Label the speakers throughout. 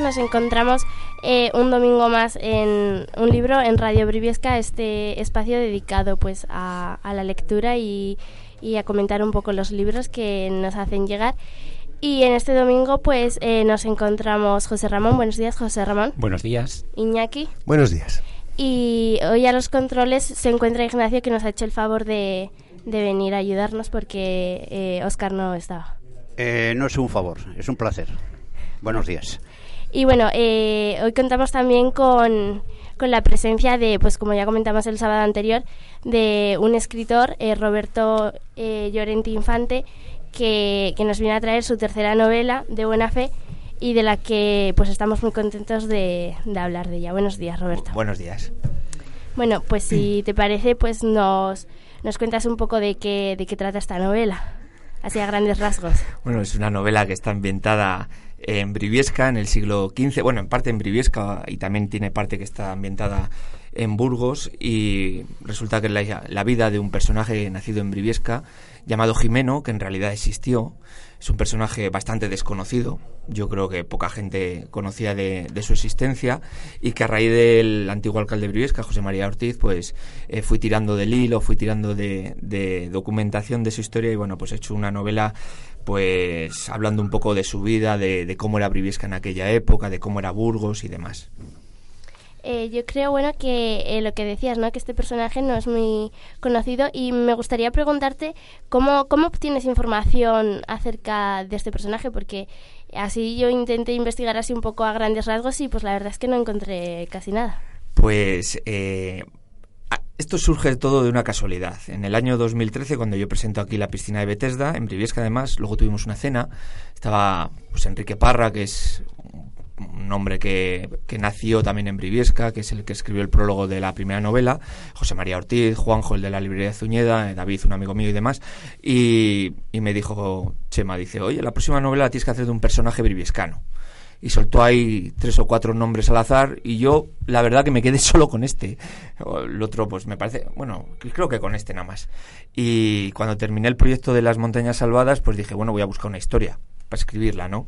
Speaker 1: Nos encontramos eh, un domingo más en un libro en Radio Briviesca, este espacio dedicado pues a, a la lectura y, y a comentar un poco los libros que nos hacen llegar. Y en este domingo pues eh, nos encontramos José Ramón. Buenos días, José Ramón.
Speaker 2: Buenos días.
Speaker 1: Iñaki.
Speaker 3: Buenos días.
Speaker 1: Y hoy a los controles se encuentra Ignacio que nos ha hecho el favor de, de venir a ayudarnos porque eh, Oscar no estaba.
Speaker 4: Eh, no es un favor, es un placer. Buenos días.
Speaker 1: Y bueno, eh, hoy contamos también con, con la presencia de, pues como ya comentamos el sábado anterior, de un escritor, eh, Roberto eh, Llorente Infante, que, que nos viene a traer su tercera novela, De Buena Fe, y de la que pues estamos muy contentos de, de hablar de ella. Buenos días, Roberto.
Speaker 2: Buenos días.
Speaker 1: Bueno, pues si te parece, pues nos, nos cuentas un poco de qué, de qué trata esta novela, así a grandes rasgos.
Speaker 2: Bueno, es una novela que está ambientada en Briviesca en el siglo XV, bueno, en parte en Briviesca y también tiene parte que está ambientada en Burgos y resulta que la, la vida de un personaje nacido en Briviesca llamado Jimeno, que en realidad existió, es un personaje bastante desconocido, yo creo que poca gente conocía de, de su existencia y que a raíz del antiguo alcalde de Briviesca, José María Ortiz, pues eh, fui tirando del hilo, fui tirando de, de documentación de su historia y bueno, pues he hecho una novela pues hablando un poco de su vida, de, de cómo era Briviesca en aquella época, de cómo era Burgos y demás.
Speaker 1: Eh, yo creo, bueno, que eh, lo que decías, ¿no? Que este personaje no es muy conocido y me gustaría preguntarte cómo, cómo obtienes información acerca de este personaje, porque así yo intenté investigar así un poco a grandes rasgos y pues la verdad es que no encontré casi nada.
Speaker 2: Pues eh, esto surge todo de una casualidad. En el año 2013, cuando yo presento aquí la piscina de Bethesda, en Briviesca además, luego tuvimos una cena, estaba pues Enrique Parra, que es un hombre que, que nació también en Briviesca, que es el que escribió el prólogo de la primera novela, José María Ortiz, Juanjo, el de la librería Zuñeda, eh, David, un amigo mío y demás, y, me dijo, Chema, dice, oye, la próxima novela la tienes que hacer de un personaje briviescano y soltó ahí tres o cuatro nombres al azar y yo la verdad que me quedé solo con este. El otro pues me parece bueno creo que con este nada más. Y cuando terminé el proyecto de las montañas salvadas pues dije bueno voy a buscar una historia para escribirla no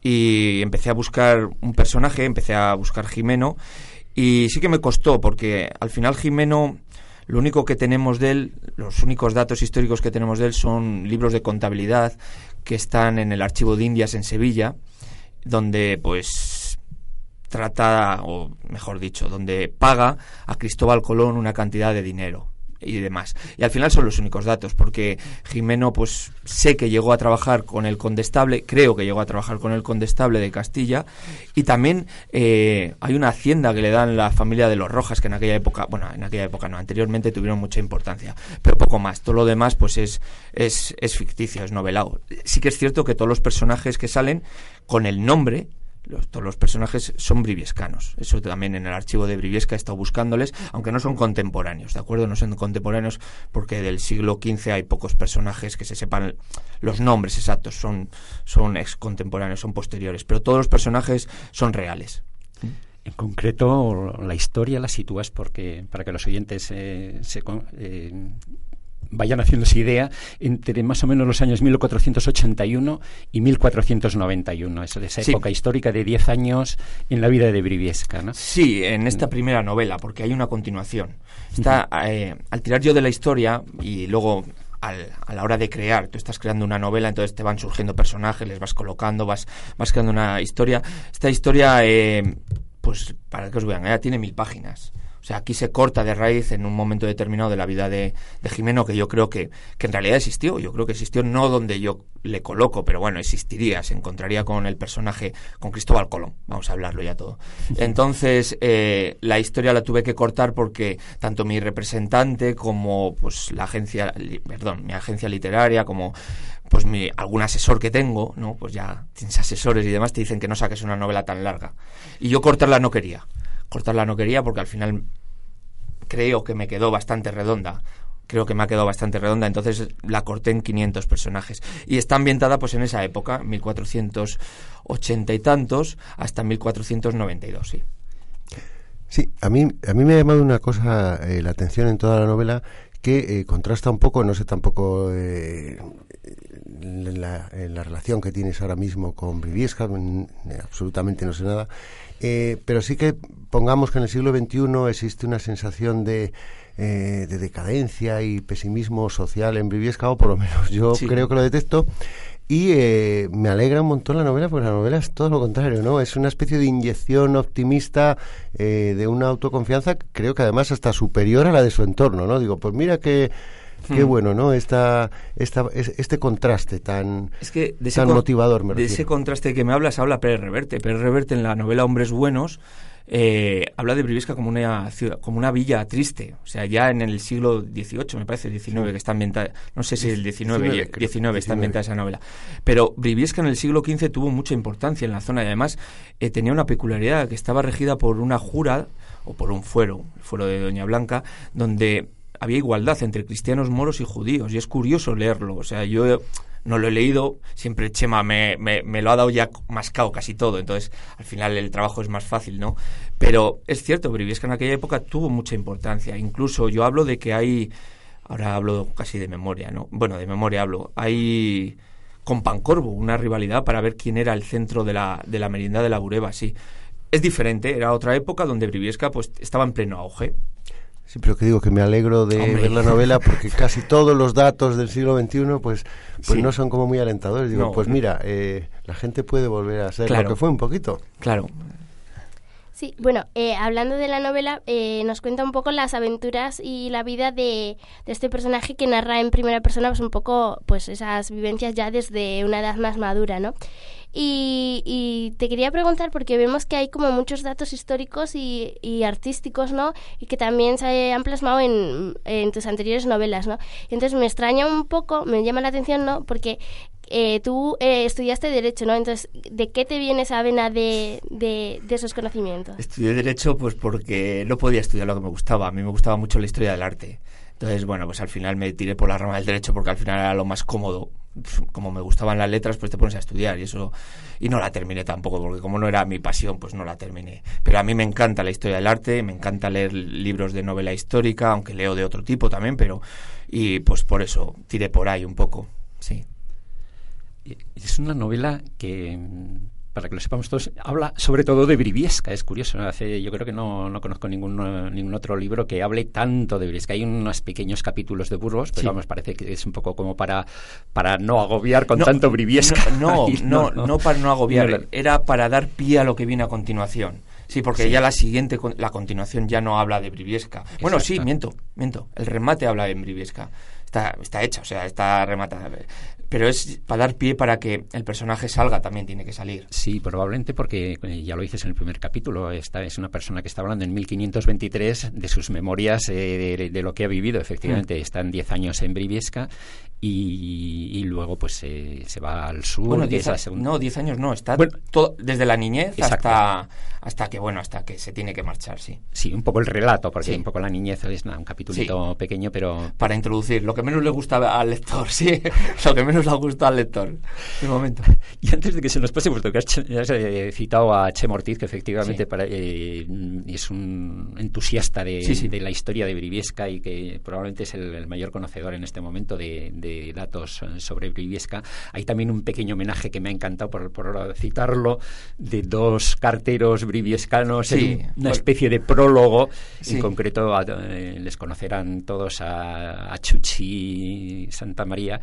Speaker 2: y empecé a buscar un personaje empecé a buscar Jimeno y sí que me costó porque al final Jimeno lo único que tenemos de él, los únicos datos históricos que tenemos de él son libros de contabilidad que están en el archivo de Indias en Sevilla donde pues trata, o mejor dicho, donde paga a Cristóbal Colón una cantidad de dinero y demás. Y al final son los únicos datos, porque Jimeno, pues sé que llegó a trabajar con el condestable, creo que llegó a trabajar con el condestable de Castilla, y también eh, hay una hacienda que le dan la familia de los Rojas, que en aquella época, bueno, en aquella época no, anteriormente tuvieron mucha importancia, pero poco más. Todo lo demás, pues es, es, es ficticio, es novelado. Sí que es cierto que todos los personajes que salen con el nombre los, todos los personajes son briviescanos. Eso también en el archivo de Briviesca he estado buscándoles, aunque no son contemporáneos, ¿de acuerdo? No son contemporáneos porque del siglo XV hay pocos personajes que se sepan los nombres exactos, son, son ex contemporáneos, son posteriores, pero todos los personajes son reales.
Speaker 5: En concreto, la historia la sitúas porque para que los oyentes eh, se, eh,
Speaker 3: vayan haciéndose idea, entre más o menos los años 1481 y 1491. Es esa
Speaker 2: Sí.
Speaker 3: época histórica de 10 años en la vida de Briviesca, ¿no?
Speaker 2: Sí, en esta primera novela, porque hay una continuación. Está, eh, al tirar yo de la historia y luego al- a la hora de crear, tú estás creando una novela, entonces te van surgiendo personajes, les vas colocando, vas, vas creando una historia. Esta historia, eh, pues, para que os vean, ya tiene mil páginas. O sea, aquí se corta de raíz en un momento determinado de la vida de, de Jimeno, que yo creo que, que en realidad existió. Yo creo que existió no donde yo le coloco, pero bueno, existiría. Se encontraría con el personaje, con Cristóbal Colón. Vamos a hablarlo ya todo. Entonces, eh, la historia la tuve que cortar porque tanto mi representante como pues la agencia, perdón, mi agencia literaria, como pues mi, algún asesor que tengo, ¿no? Pues ya tienes asesores y demás, te dicen que no saques una novela tan larga. Y yo cortarla no quería. Cortarla no quería porque al final creo que me quedó bastante redonda. Creo que me ha quedado bastante redonda, entonces la corté en 500 personajes. Y está ambientada pues en esa época, 1480 y tantos, hasta 1492, sí.
Speaker 5: Sí, a mí, a mí me ha llamado una cosa eh, la atención en toda la novela que eh, contrasta un poco, no sé tampoco eh, la, la relación que tienes ahora mismo con Briviesca, mm, absolutamente no sé nada, eh, pero sí que pongamos que en el siglo XXI existe una sensación de, eh, de decadencia y pesimismo social en Briviesca, o por lo menos yo
Speaker 2: Sí.
Speaker 5: creo que lo detecto. Y eh, me alegra un montón la novela, porque la novela es todo lo contrario, ¿no? Es una especie de inyección optimista eh, de una autoconfianza, creo que además hasta superior a la de su entorno, ¿no? Digo, pues mira qué, qué
Speaker 2: Hmm.
Speaker 5: bueno, ¿no? Esta, esta, es- este contraste tan,
Speaker 2: Es que de ese,
Speaker 5: tan
Speaker 2: con-
Speaker 5: motivador, me
Speaker 2: de
Speaker 5: refiero.
Speaker 2: ese contraste que me hablas habla Pérez Reverte. Pérez Reverte en la novela Hombres Buenos eh, habla de Briviesca como una ciudad, como una villa triste. O sea, ya en el siglo XVIII, me parece, XIX, que está ambientada, no sé si el XIX,
Speaker 5: 19, creo,
Speaker 2: 19 está
Speaker 5: 19.
Speaker 2: ambientada esa novela. Pero Briviesca en el siglo XV tuvo mucha importancia en la zona y además eh, tenía una peculiaridad que estaba regida por una jura o por un fuero, el fuero de Doña Blanca, donde había igualdad entre cristianos, moros y judíos. Y es curioso leerlo. O sea, yo no lo he leído, siempre Chema me, me, lo ha dado ya mascado casi todo, entonces al final el trabajo es más fácil, ¿no? Pero es cierto, Briviesca en aquella época tuvo mucha importancia. Incluso yo hablo de que hay, ahora hablo casi de memoria, ¿no? Bueno, de memoria hablo. Hay con Pancorvo una rivalidad para ver quién era el centro de la, de la merienda de la Bureba, sí. Es diferente, era otra época donde Briviesca pues estaba en pleno auge.
Speaker 5: Sí, pero que digo que me alegro de
Speaker 2: Hombre.
Speaker 5: ver la novela porque casi todos los datos del siglo XXI pues, pues
Speaker 2: Sí.
Speaker 5: no son como muy alentadores. Digo,
Speaker 2: No.
Speaker 5: pues mira, eh, la gente puede volver a ser
Speaker 2: Claro.
Speaker 5: lo que fue un poquito.
Speaker 2: Claro,
Speaker 1: Sí, bueno, eh, hablando de la novela, eh, nos cuenta un poco las aventuras y la vida de, de este personaje que narra en primera persona pues un poco pues esas vivencias ya desde una edad más madura, ¿no? Y, y te quería preguntar porque vemos que hay como muchos datos históricos y, y artísticos, ¿no? Y que también se han plasmado en, tus anteriores novelas, ¿no? Entonces me extraña un poco, me llama la atención, ¿no? Porque eh, tú eh, estudiaste Derecho, ¿no? Entonces, ¿de qué te viene esa vena de, de, de esos conocimientos?
Speaker 2: Estudié Derecho pues porque no podía estudiar lo que me gustaba. A mí me gustaba mucho la historia del arte. Entonces, bueno, pues al final me tiré por la rama del Derecho porque al final era lo más cómodo. Como me gustaban las letras, pues te pones a estudiar y eso... Y no la terminé tampoco, porque como no era mi pasión, pues no la terminé. Pero a mí me encanta la historia del arte, me encanta leer libros de novela histórica, aunque leo de otro tipo también, pero... Y pues por eso tiré por ahí un poco, sí.
Speaker 3: Es una novela que, para que lo sepamos todos, habla sobre todo de Briviesca. Es curioso. Hace, yo creo que no, no conozco ningún, ningún otro libro que hable tanto de Briviesca. Hay unos pequeños capítulos de Burgos, pero
Speaker 2: Sí.
Speaker 3: vamos, parece que es un poco como para, para no agobiar con
Speaker 2: No,
Speaker 3: tanto Briviesca.
Speaker 2: No, no, no, para no agobiar,
Speaker 3: No, no.
Speaker 2: era para dar pie a lo que viene a continuación. Sí, porque ya la siguiente, la continuación ya no habla de Briviesca. Bueno, sí, miento, miento. El remate habla de Briviesca. Está, está hecha, o sea, está rematada. Pero es para dar pie para que el personaje salga, también tiene que salir.
Speaker 3: Sí, probablemente porque eh, ya lo dices en el primer capítulo. Esta es una persona que está hablando en 1523 de sus memorias eh, de, lo que ha vivido. Efectivamente, están 10 años en Briviesca y, y luego pues se se va al sur.
Speaker 2: Bueno, diez a- no, 10 años no, está
Speaker 3: Bueno.
Speaker 2: todo, desde la niñez
Speaker 3: Exacto.
Speaker 2: hasta, hasta que, bueno, hasta que se tiene que marchar, sí.
Speaker 3: Sí, un poco el relato, porque
Speaker 2: Sí.
Speaker 3: un poco la niñez es nada, un capitulito pequeño, pero
Speaker 2: Para introducir, lo que menos le gusta al lector, sí, lo que menos le gusta al lector, de momento.
Speaker 3: Y antes de que se nos pase, puesto que has, has, eh, citado a Che Ortiz, que efectivamente
Speaker 2: Sí.
Speaker 3: para- eh, es un entusiasta de,
Speaker 2: Sí, sí.
Speaker 3: de la historia de Briviesca y que probablemente es el, el mayor conocedor en este momento de, de datos eh, sobre Briviesca. Hay también un pequeño homenaje que me ha encantado por, por citarlo, de dos carteros briviescanos
Speaker 2: Sí,
Speaker 3: en un- una especie de prólogo.
Speaker 2: Sí.
Speaker 3: En concreto, a- eh, les conocerán todos a, a Chuchi Santa María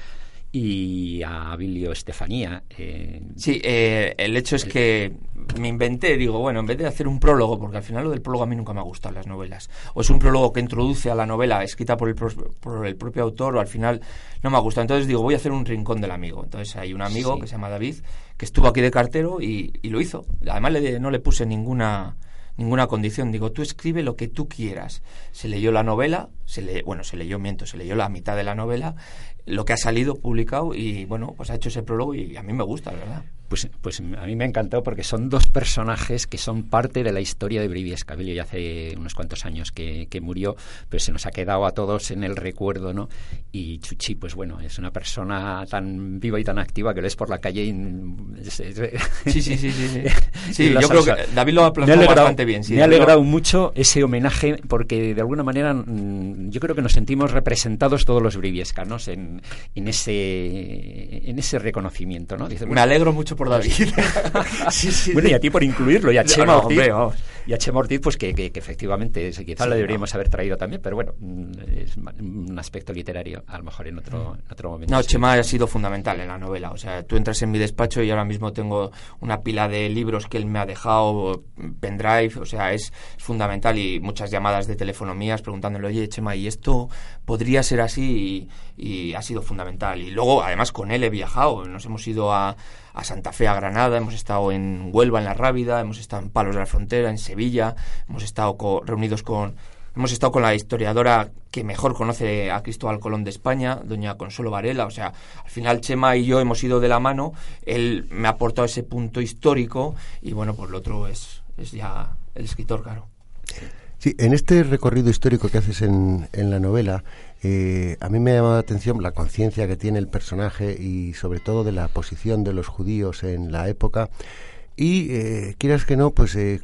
Speaker 3: y a Abilio Estefanía. eh,
Speaker 2: Sí, eh, el hecho es que me inventé, digo, bueno, en vez de hacer un prólogo, porque al final lo del prólogo a mí nunca me ha gustado las novelas, o es un prólogo que introduce a la novela escrita por el, pro- por el propio autor, o al final no me ha gustado. Entonces digo, voy a hacer un rincón del amigo. Entonces hay un amigo
Speaker 3: Sí.
Speaker 2: que se llama David, que estuvo aquí de cartero y, y lo hizo. Además le- no le puse ninguna ninguna condición. Digo, tú escribe lo que tú quieras. Se leyó la novela, se le, bueno, se leyó, miento, se leyó la mitad de la novela, lo que ha salido publicado y bueno, pues ha hecho ese prólogo y a mí me gusta, la verdad.
Speaker 3: Pues, pues a mí me ha encantado porque son dos personajes que son parte de la historia de Briviesca. Abilio ya hace unos cuantos años que, que murió, pero se nos ha quedado a todos en el recuerdo, ¿no? Y Chuchi, pues bueno, es una persona tan viva y tan activa que lo es por la calle y... es-
Speaker 2: Sí, sí, sí, sí. Sí, Sí, yo creo que David lo ha
Speaker 3: alegrado,
Speaker 2: bastante bien. Sí,
Speaker 3: me ha alegrado mucho ese homenaje porque de alguna manera yo creo que nos sentimos representados todos los briviescanos en, en ese en ese reconocimiento, ¿no? Dices,
Speaker 2: Me alegro mucho por David. sí, sí,
Speaker 3: bueno, y a ti por incluirlo, y a Chema
Speaker 2: no, hombre, vamos.
Speaker 3: Y a Chema Ortiz, pues que, que- que efectivamente es- quizás
Speaker 2: Sí,
Speaker 3: la deberíamos haber traído también, pero bueno, mm, es un aspecto literario, a lo mejor en otro, en otro momento.
Speaker 2: No,
Speaker 3: sí.
Speaker 2: Chema ha sido fundamental en la novela. O sea, tú entras en mi despacho y ahora mismo tengo una pila de libros que él me ha dejado, pendrive, o sea, es fundamental y muchas llamadas de teléfono mías preguntándole, oye, Chema, ¿y esto podría ser así? Y, y ha sido fundamental. Y luego, además, con él he viajado. Nos hemos ido a, a Santa Fe, a Granada, hemos estado en Huelva, en La Rábida, hemos estado en Palos de la Frontera, en Sevilla, hemos estado co- reunidos con Hemos estado con la historiadora que mejor conoce a Cristóbal Colón de España, doña Consuelo Varela. O sea, al final Chema y yo hemos ido de la mano. Él me ha aportado ese punto histórico y bueno, pues lo otro es, es ya el escritor, claro.
Speaker 5: Sí, en este recorrido histórico que haces en, en la novela, eh, a mí me ha llamado la atención la conciencia que tiene el personaje y sobre todo de la posición de los judíos en la época. Y eh, quieras que no, pues eh,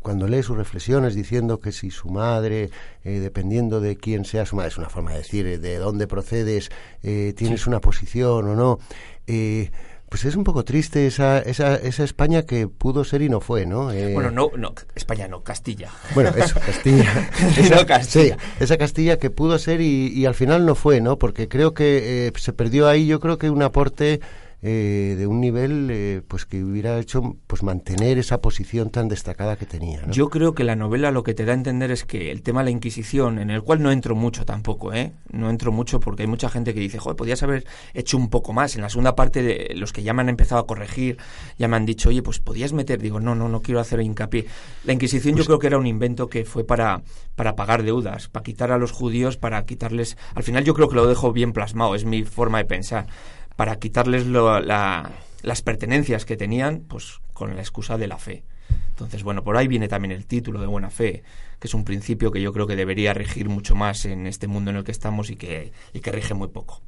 Speaker 5: cuando lee sus reflexiones diciendo que si su madre, eh, dependiendo de quién sea su madre, es una forma de decir, eh, de dónde procedes, eh, tienes una posición o no, eh, pues es un poco triste esa, esa, esa España que pudo ser y no fue, ¿no? Eh,
Speaker 2: Bueno, no, no, España no, Castilla.
Speaker 5: bueno, eso, Castilla.
Speaker 2: No, Castilla.
Speaker 5: Sí, esa Castilla que pudo ser y, y al final no fue, ¿no? Porque creo que eh, se perdió ahí, yo creo que un aporte eh, de un nivel eh, pues que hubiera hecho pues mantener esa posición tan destacada que tenía, ¿no?
Speaker 2: Yo creo que la novela lo que te da a entender es que el tema de la Inquisición, en el cual no entro mucho tampoco, ¿eh? No entro mucho porque hay mucha gente que dice, joder, podías haber hecho un poco más. En la segunda parte, de los que ya me han empezado a corregir, ya me han dicho, oye, pues podías meter. Digo, no, no, no quiero hacer hincapié. La Inquisición yo creo que era un invento que fue para, para pagar deudas, para quitar a los judíos, para quitarles. Al final yo creo que lo dejo bien plasmado, es mi forma de pensar. Para quitarles lo- la- las pertenencias que tenían, pues con la excusa de la fe. Entonces, bueno, por ahí viene también el título de buena fe, que es un principio que yo creo que debería regir mucho más en este mundo en el que estamos y que, y que rige muy poco.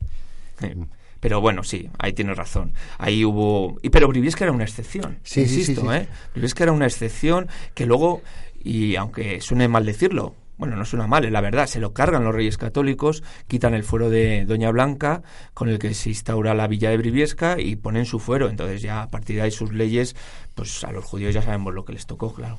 Speaker 2: Eh, Pero bueno, sí, ahí tienes razón. Ahí hubo... Y, pero Briviesca era una excepción,
Speaker 5: Sí, sí, sí.
Speaker 2: ¿eh? Briviesca era una excepción que luego, y aunque suene mal decirlo, bueno, no suena mal, es la verdad, se lo cargan los reyes católicos, quitan el fuero de Doña Blanca, con el que se instaura la villa de Briviesca y ponen su fuero. Entonces ya a partir de ahí sus leyes, pues a los judíos ya sabemos lo que les tocó, claro.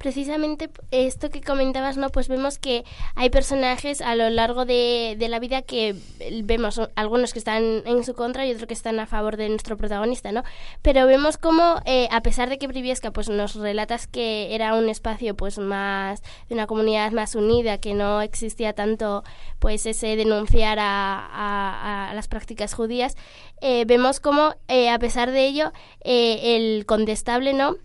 Speaker 1: Precisamente esto que comentabas, ¿no? Pues vemos que hay personajes a lo largo de, de la vida que eh, vemos algunos que están en su contra y otros que están a favor de nuestro protagonista, ¿no? Pero vemos como, eh, a pesar de que Briviesca pues nos relatas que era un espacio pues más, de una comunidad más unida, que no existía tanto pues ese denunciar a, a- las prácticas judías, eh, vemos como, eh, a pesar de ello, eh, el condestable, ¿no?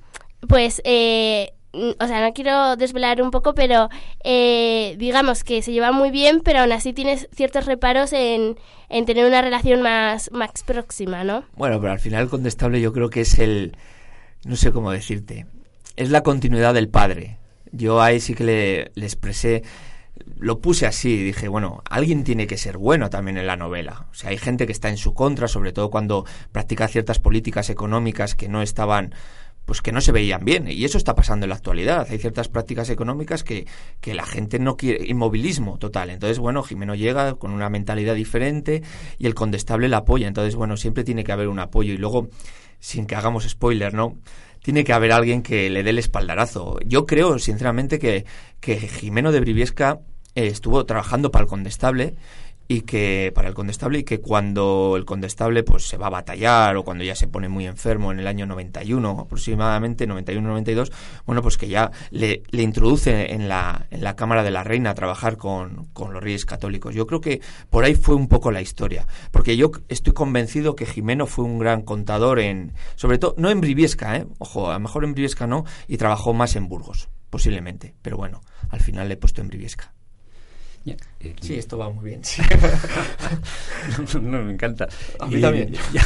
Speaker 1: Pues... Eh, o sea, no quiero desvelar un poco, pero eh, digamos que se lleva muy bien, pero aún así tienes ciertos reparos en, en tener una relación más, más próxima, ¿no?
Speaker 2: Bueno, pero al final condestable yo creo que es el, no sé cómo decirte, es la continuidad del padre. Yo ahí sí que le, le expresé, lo puse así, dije, bueno, alguien tiene que ser bueno también en la novela. O sea, hay gente que está en su contra, sobre todo cuando practica ciertas políticas económicas que no estaban pues que no se veían bien. Y eso está pasando en la actualidad. Hay ciertas prácticas económicas que, que la gente no quiere, inmovilismo total. Entonces, bueno, Jimeno llega con una mentalidad diferente y el condestable la apoya. Entonces, bueno, siempre tiene que haber un apoyo. Y luego, sin que hagamos spoiler, ¿no? Tiene que haber alguien que le dé el espaldarazo. Yo creo, sinceramente, que, que Jimeno de Briviesca eh, estuvo trabajando para el condestable y que para el condestable y que cuando el condestable pues se va a batallar o cuando ya se pone muy enfermo en el año 91 aproximadamente 91-92 bueno pues que ya le, le introduce en la, en la cámara de la reina a trabajar con, con los reyes católicos yo creo que por ahí fue un poco la historia porque yo estoy convencido que Jimeno fue un gran contador en sobre todo no en Briviesca ¿eh? ojo a lo mejor en Briviesca no y trabajó más en Burgos posiblemente pero bueno al final le he puesto en Briviesca
Speaker 3: Eh,
Speaker 2: Sí, esto va muy bien. sí.
Speaker 3: no, me encanta.
Speaker 2: A mí
Speaker 3: Eh,
Speaker 2: también.
Speaker 3: ya-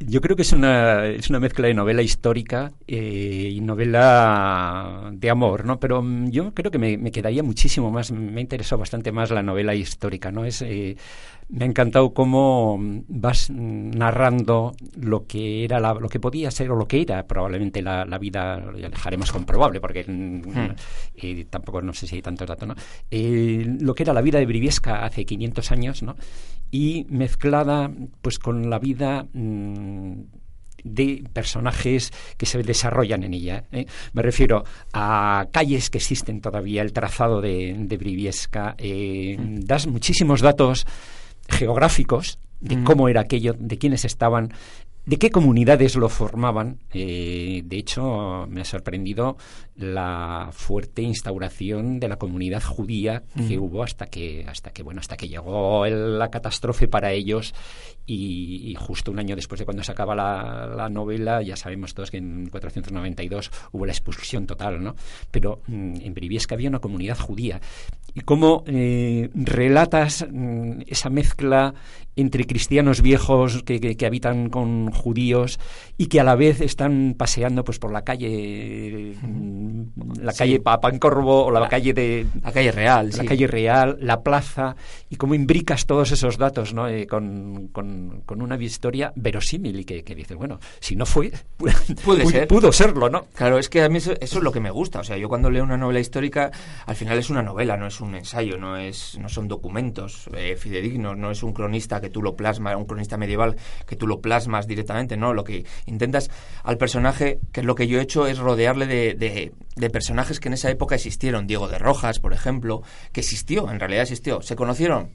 Speaker 3: Yo creo que es una, es una mezcla de novela histórica eh, y novela de amor, ¿no? Pero mm, yo creo que me, me quedaría muchísimo más, me ha interesado bastante más la novela histórica, ¿no? Es, eh, me ha encantado cómo mm, vas mm, narrando lo que era la- lo que podía ser o lo que era probablemente la, la vida, ya dejaremos comprobable porque
Speaker 2: Hmm.
Speaker 3: eh, tampoco no sé si hay tantos datos, ¿no? Eh, lo que era la vida de Briviesca hace 500 años, ¿no? Y mezclada pues con la vida de personajes que se desarrollan en ella. ¿eh? Me refiero a calles que existen todavía, el trazado de, de Briviesca. eh, das muchísimos datos geográficos de
Speaker 2: Mm.
Speaker 3: cómo era aquello, de quiénes estaban, de qué comunidades lo formaban. Eh, de hecho, me ha sorprendido la fuerte instauración de la comunidad judía que
Speaker 2: Mm.
Speaker 3: hubo hasta que, hasta que, bueno, hasta que llegó el- la catástrofe para ellos y, y justo un año después de cuando se acaba la, la novela, ya sabemos todos que en 492 hubo la expulsión total, ¿no? Pero mm, en Briviesca había una comunidad judía. Y cómo eh, relatas mm, esa mezcla entre cristianos viejos que, que- que habitan con judíos y que a la vez están paseando pues por la calle mm, la
Speaker 2: Sí.
Speaker 3: calle Pa- Pancorvo o la,
Speaker 2: La-
Speaker 3: calle de
Speaker 2: La calle real,
Speaker 3: la
Speaker 2: sí.
Speaker 3: calle real, la plaza, y cómo imbricas todos esos datos ¿no? Eh, con, con- con una historia verosímil y que, que dices, bueno, si no fue,
Speaker 2: Puede
Speaker 3: pu-
Speaker 2: ser.
Speaker 3: pudo serlo, ¿no?
Speaker 2: Claro, es que a mí eso, eso es lo que me gusta. O sea, yo cuando leo una novela histórica, al final es una novela, no es un ensayo, no es, no son documentos eh, fidedignos, no es un cronista que tú lo plasmas, un cronista medieval que tú lo plasmas directamente, no. Lo que intentas al personaje, que es lo que yo he hecho, es rodearle de, de- de personajes que en esa época existieron. Diego de Rojas, por ejemplo, que existió, en realidad existió. ¿Se conocieron?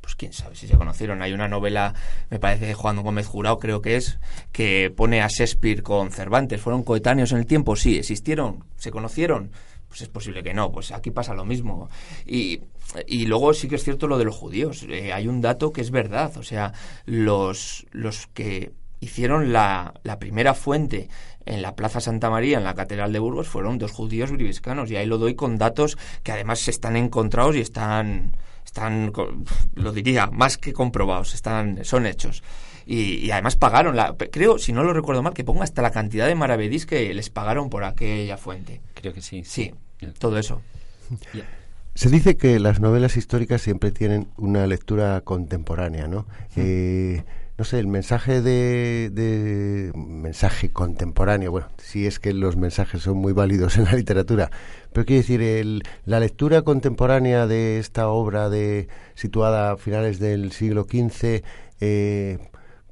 Speaker 2: pues quién sabe si se conocieron. Hay una novela, me parece de Juan Gómez Jurado, creo que es, que pone a Shakespeare con Cervantes. ¿Fueron coetáneos en el tiempo? Sí. ¿Existieron? ¿Se conocieron? Pues es posible que no. Pues aquí pasa lo mismo. Y, y luego sí que es cierto lo de los judíos. Eh, hay un dato que es verdad. O sea, los, los que hicieron la, la primera fuente en la Plaza Santa María, en la Catedral de Burgos, fueron dos judíos briviscanos. Y ahí lo doy con datos que además están encontrados y están están, co- lo diría, más que comprobados, están, son hechos. Y, y además pagaron, la, creo, si no lo recuerdo mal, que pongo hasta la cantidad de maravedís que les pagaron por aquella fuente.
Speaker 3: Creo que sí.
Speaker 2: Sí, todo eso.
Speaker 5: Se dice que las novelas históricas siempre tienen una lectura contemporánea, ¿no? Eh, no sé, el mensaje de, de- mensaje contemporáneo, bueno, si es que los mensajes son muy válidos en la literatura, pero quiero decir, el- la lectura contemporánea de esta obra de situada a finales del siglo XV, eh,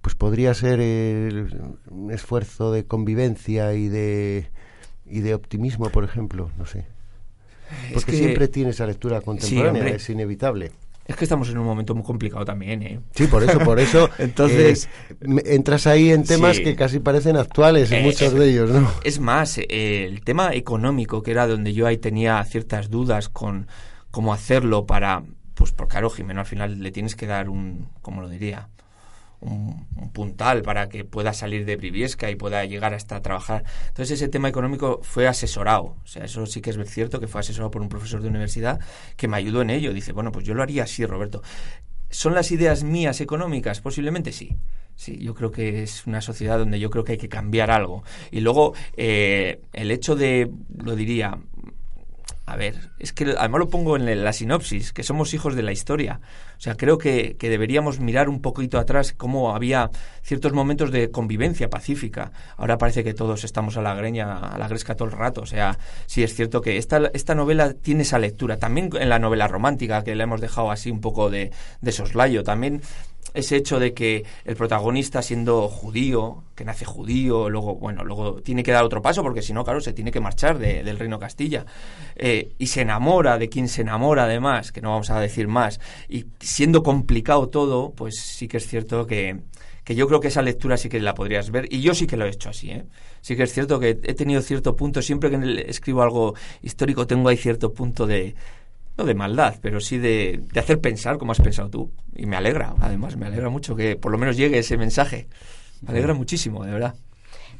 Speaker 5: pues podría ser un esfuerzo de convivencia y de y de optimismo, por ejemplo, no sé. Porque
Speaker 2: que-
Speaker 5: siempre tiene esa lectura contemporánea, es inevitable.
Speaker 2: Es que estamos en un momento muy complicado también, ¿eh?
Speaker 5: Sí, por eso, por eso.
Speaker 2: Entonces-
Speaker 5: eh, me- entras ahí en temas
Speaker 2: Sí.
Speaker 5: que casi parecen actuales,
Speaker 2: Eh,
Speaker 5: muchos de ellos, ¿no?
Speaker 2: Es más, el tema económico, que era donde yo ahí tenía ciertas dudas con cómo hacerlo para, pues por claro, Jimeno al final le tienes que dar un, ¿cómo lo diría? Un, un puntal para que pueda salir de Briviesca y pueda llegar hasta trabajar. Entonces ese tema económico fue asesorado. O sea, eso sí que es cierto que fue asesorado por un profesor de universidad que me ayudó en ello. Dice, bueno, pues yo lo haría así, Roberto. ¿Son las ideas mías económicas? Posiblemente sí. Sí, yo creo que es una sociedad donde yo creo que hay que cambiar algo. Y luego, eh, el hecho de, lo diría, a ver, es que además lo pongo en la sinopsis, que somos hijos de la historia. O sea, creo que, deberíamos mirar un poquito atrás cómo había ciertos momentos de convivencia pacífica. Ahora parece que todos estamos a la greña, a la gresca todo el rato. O sea, sí es cierto que esta, esta novela tiene esa lectura. También en la novela romántica, que la hemos dejado así un poco de, de soslayo, también ese hecho de que el protagonista siendo judío, que nace judío, luego, bueno, luego tiene que dar otro paso porque si no, claro, se tiene que marchar de, del reino Castilla eh, y se enamora de quien se enamora además, que no vamos a decir más, y siendo complicado todo, pues sí que es cierto que, que yo creo que esa lectura sí que la podrías ver y yo sí que lo he hecho así, ¿eh? Sí que es cierto que he tenido cierto punto, siempre que escribo algo histórico tengo ahí cierto punto de, no de maldad, pero sí de, de, hacer pensar como has pensado tú. Y me alegra, además, me alegra mucho que por lo menos llegue ese mensaje. Me alegra muchísimo, de verdad.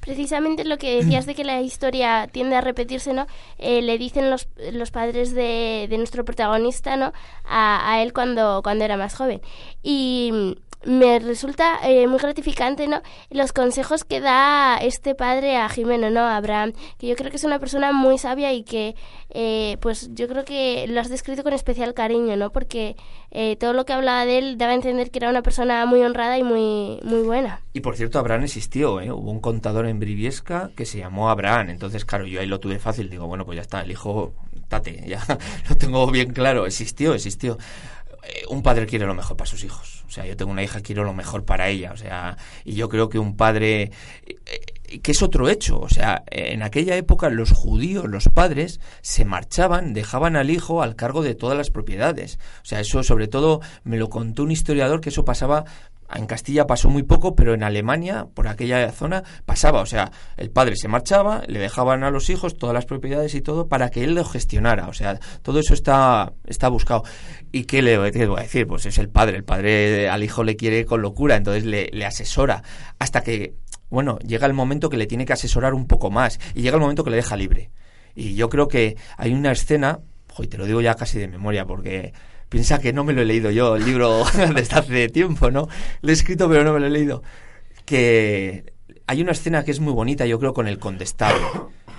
Speaker 1: Precisamente lo que decías de que la historia tiende a repetirse, ¿no? Eh, le dicen los, los padres de, de nuestro protagonista, ¿no? A, a, él cuando, cuando era más joven. Y me resulta eh, muy gratificante, ¿no? Los consejos que da este padre a Jimeno, ¿no? A Abraham, que yo creo que es una persona muy sabia y que, eh, pues yo creo que lo has descrito con especial cariño, ¿no? Porque eh, todo lo que hablaba de él daba a entender que era una persona muy honrada y muy, muy buena.
Speaker 2: Y por cierto, Abraham existió, ¿eh? Hubo un contador en Briviesca que se llamó Abraham, entonces, claro, yo ahí lo tuve fácil, digo, bueno, pues ya está, el hijo, tate, ya lo tengo bien claro, existió, existió un padre quiere lo mejor para sus hijos. O sea, yo tengo una hija, quiero lo mejor para ella. O sea, y yo creo que un padre que es otro hecho. O sea, en aquella época los judíos, los padres, se marchaban, dejaban al hijo al cargo de todas las propiedades. O sea, eso sobre todo me lo contó un historiador que eso pasaba en Castilla pasó muy poco, pero en Alemania, por aquella zona, pasaba. O sea, el padre se marchaba, le dejaban a los hijos todas las propiedades y todo para que él lo gestionara. O sea, todo eso está, está buscado. ¿Y qué le voy a decir? Pues es el padre. El padre al hijo le quiere con locura, entonces le, le asesora. Hasta que, bueno, llega el momento que le tiene que asesorar un poco más. Y llega el momento que le deja libre. Y yo creo que hay una escena, y te lo digo ya casi de memoria, porque piensa que no me lo he leído yo, el libro desde hace tiempo, ¿no? Lo he escrito pero no me lo he leído. Que hay una escena que es muy bonita, yo creo, con el condestable.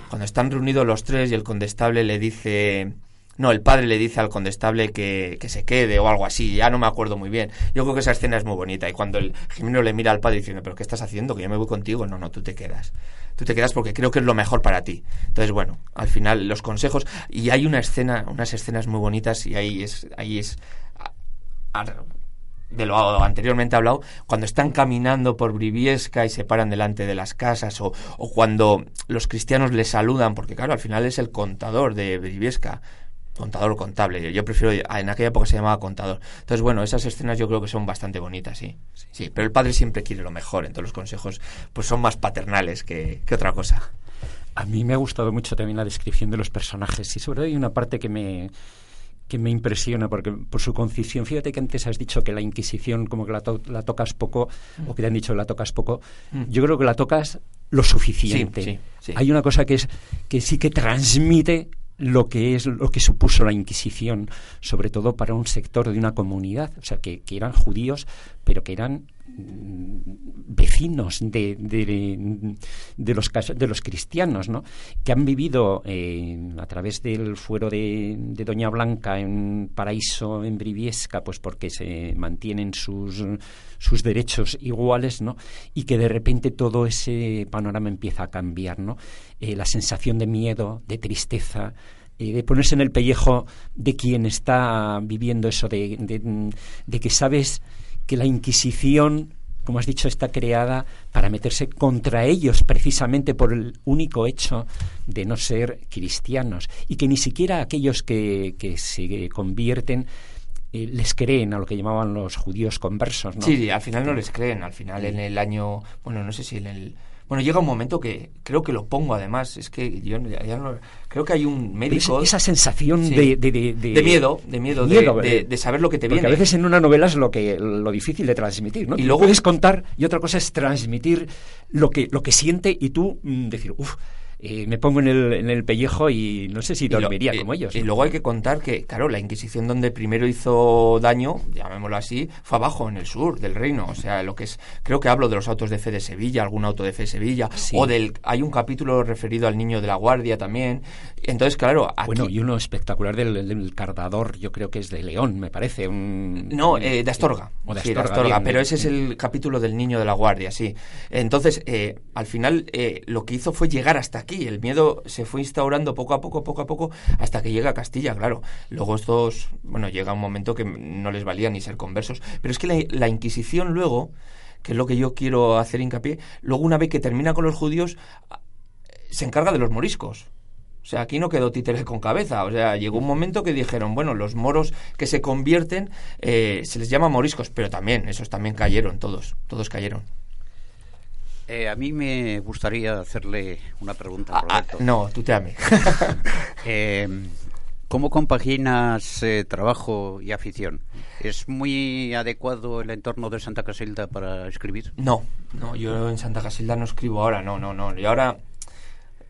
Speaker 2: Cuando están reunidos los tres y el condestable le dice... No, el padre le dice al condestable que, que, se quede o algo así, ya no me acuerdo muy bien. Yo creo que esa escena es muy bonita. Y cuando el Jimeno le mira al padre diciendo, ¿pero qué estás haciendo? Que yo me voy contigo. No, no, tú te quedas. Tú te quedas porque creo que es lo mejor para ti. Entonces, bueno, al final los consejos. Y hay una escena, unas escenas muy bonitas y ahí es, ahí es de lo anteriormente hablado, cuando están caminando por Briviesca y se paran delante de las casas, o, o, cuando los cristianos le saludan, porque claro, al final es el contador de Briviesca, contador o contable, yo prefiero, en aquella época se llamaba contador. Entonces, bueno, esas escenas yo creo que son bastante bonitas, sí. Sí, sí pero el padre siempre quiere lo mejor, entonces los consejos pues son más paternales que, que otra cosa.
Speaker 3: A mí me ha gustado mucho también la descripción de los personajes y sobre todo hay una parte que me que me impresiona porque por su concisión. Fíjate que antes has dicho que la Inquisición como que la, to la tocas poco mm. o que te han dicho que la tocas poco. Mm. Yo creo que la tocas lo suficiente.
Speaker 2: Sí, sí, sí.
Speaker 3: Hay una cosa que es que sí que transmite lo que es lo que supuso la Inquisición, sobre todo para un sector de una comunidad, o sea, que, que eran judíos, pero que eran vecinos de, de, los, de los cristianos, ¿no? que han vivido eh, a través del fuero de, de, Doña Blanca en Paraíso, en Briviesca, pues porque se mantienen sus, sus derechos iguales, ¿no? y que de repente todo ese panorama empieza a cambiar. ¿no? Eh, la sensación de miedo, de tristeza, eh, de ponerse en el pellejo de quien está viviendo eso, de, de que sabes que la Inquisición, como has dicho, está creada para meterse contra ellos precisamente por el único hecho de no ser cristianos. Y que ni siquiera aquellos que, que se convierten eh, les creen a lo que llamaban los judíos conversos, ¿no?
Speaker 2: Sí, al final no les creen, al final en el año, bueno, no sé si en el Bueno, llega un momento que creo que lo pongo además, es que yo ya- ya no- creo que hay un médico...
Speaker 3: esa, esa sensación
Speaker 2: Sí.
Speaker 3: de, de, de,
Speaker 2: de miedo, de miedo, de-
Speaker 3: miedo,
Speaker 2: de,
Speaker 3: eh,
Speaker 2: saber lo que te
Speaker 3: Porque
Speaker 2: viene.
Speaker 3: a veces en una novela es lo que lo difícil de transmitir, ¿no?
Speaker 2: Y luego-
Speaker 3: puedes contar y otra cosa es transmitir lo que lo que siente y tú mm, decir, uff, me pongo en el, en el pellejo y no sé si
Speaker 2: lo-
Speaker 3: dormiría
Speaker 2: y-
Speaker 3: como ellos.
Speaker 2: Y luego hay que contar que, claro, la Inquisición donde primero hizo daño, llamémoslo así, fue abajo, en el sur del reino. O sea, lo que es. Creo que hablo de los autos de fe de Sevilla, algún auto de fe de Sevilla.
Speaker 3: Sí.
Speaker 2: O del. Hay un capítulo referido al niño de la guardia también. Entonces, claro. Aquí,
Speaker 3: Bueno, y uno espectacular del, del cardador, yo creo que es de León, me parece. Un,
Speaker 2: No, eh, de Astorga.
Speaker 3: O de
Speaker 2: Sí, de
Speaker 3: Astorga,
Speaker 2: Astorga,
Speaker 3: bien,
Speaker 2: pero ese es el capítulo del niño de la guardia, sí. Entonces, eh, al final, eh, lo que hizo fue llegar hasta aquí. El miedo se fue instaurando poco a poco, poco a poco, hasta que llega a Castilla, claro. Luego estos, bueno, llega un momento que no les valía ni ser conversos. Pero es que la, Inquisición luego, que es lo que yo quiero hacer hincapié, luego una vez que termina con los judíos, se encarga de los moriscos. O sea, aquí no quedó títere con cabeza. O sea, llegó un momento que dijeron, bueno, los moros que se convierten eh, se les llama moriscos, pero también, esos también cayeron, todos, todos cayeron.
Speaker 4: Eh, a mí me gustaría hacerle una pregunta,
Speaker 2: Ah, ah,
Speaker 4: Roberto.
Speaker 2: no, tú te a mí.
Speaker 4: Eh, ¿Cómo compaginas eh, trabajo y afición? ¿Es muy adecuado el entorno de Santa Casilda para escribir?
Speaker 2: No, no, yo en Santa Casilda no escribo ahora, no, no, no. Y ahora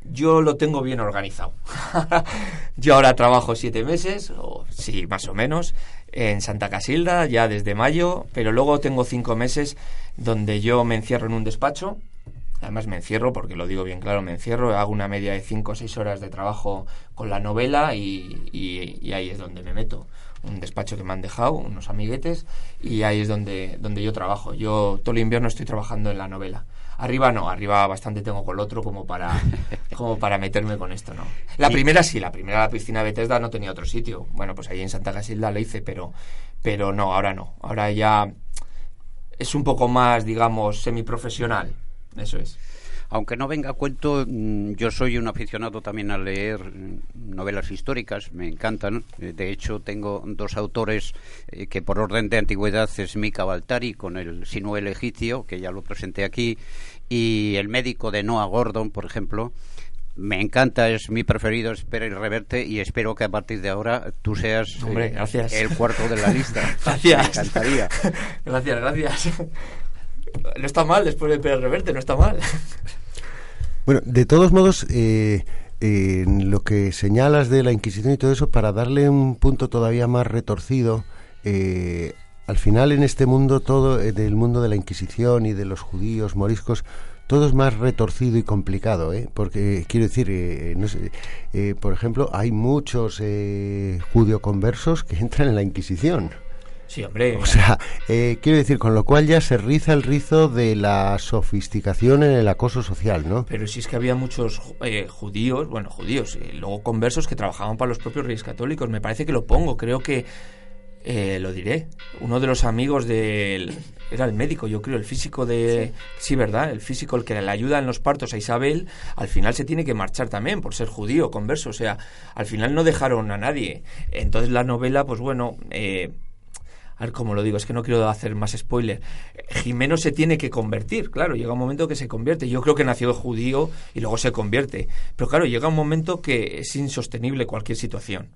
Speaker 2: yo lo tengo bien organizado. yo ahora trabajo siete meses, o sí, más o menos, en Santa Casilda, ya desde mayo, pero luego tengo cinco meses donde yo me encierro en un despacho. Además me encierro, porque lo digo bien claro, me encierro, hago una media de cinco o seis horas de trabajo con la novela y, ahí es donde me meto. Un despacho que me han dejado, unos amiguetes, y ahí es donde, donde yo trabajo. Yo todo el invierno estoy trabajando en la novela. Arriba no, arriba bastante tengo con el otro como para, como para meterme con esto, ¿no? La
Speaker 4: Y-
Speaker 2: primera sí, la primera la piscina de Bethesda no tenía otro sitio. Bueno, pues ahí en Santa Casilda lo hice, pero, pero no, ahora no. Ahora ya es un poco más, digamos, semiprofesional. Eso es.
Speaker 4: Aunque no venga a cuento, mm, yo soy un aficionado también a leer mm, novelas históricas, me encantan. Eh, De hecho, tengo dos autores eh, que por orden de antigüedad es Mika Baltari con el Sinuel egipcio, que ya lo presenté aquí, y El médico de Noah Gordon, por ejemplo. Me encanta, es mi preferido, espera y reverte, y espero que a partir de ahora tú seas eh,
Speaker 2: Hombre, gracias.
Speaker 4: el cuarto de la lista.
Speaker 2: Gracias.
Speaker 4: Me encantaría.
Speaker 2: gracias, gracias. No está mal después de Pérez Reverte, no está mal.
Speaker 5: Bueno, de todos modos, eh, eh, lo que señalas de la Inquisición y todo eso, para darle un punto todavía más retorcido, eh, al final en este mundo todo, eh, del mundo de la Inquisición y de los judíos, moriscos, todo es más retorcido y complicado, ¿eh? porque quiero decir, eh, no sé, eh, por ejemplo, hay muchos eh, judioconversos que entran en la Inquisición.
Speaker 2: Sí, hombre.
Speaker 5: O sea, eh, quiero decir, con lo cual ya se riza el rizo de la sofisticación en el acoso social, ¿no?
Speaker 2: Pero si es que había muchos eh, judíos, bueno, judíos, luego conversos que trabajaban para los propios reyes católicos. Me parece que lo pongo, creo que eh, lo diré. Uno de los amigos del. Era el médico, yo creo, el físico de. Sí. ¿verdad? El físico, el que le ayuda en los partos a Isabel, al final se tiene que marchar también por ser judío, converso. O sea, al final no dejaron a nadie. Entonces la novela, pues bueno. Eh, a ver cómo lo digo, es que no quiero hacer más spoiler. Jimeno se tiene que convertir, claro, llega un momento que se convierte. Yo creo que nació judío y luego se convierte. Pero claro, llega un momento que es insostenible cualquier situación.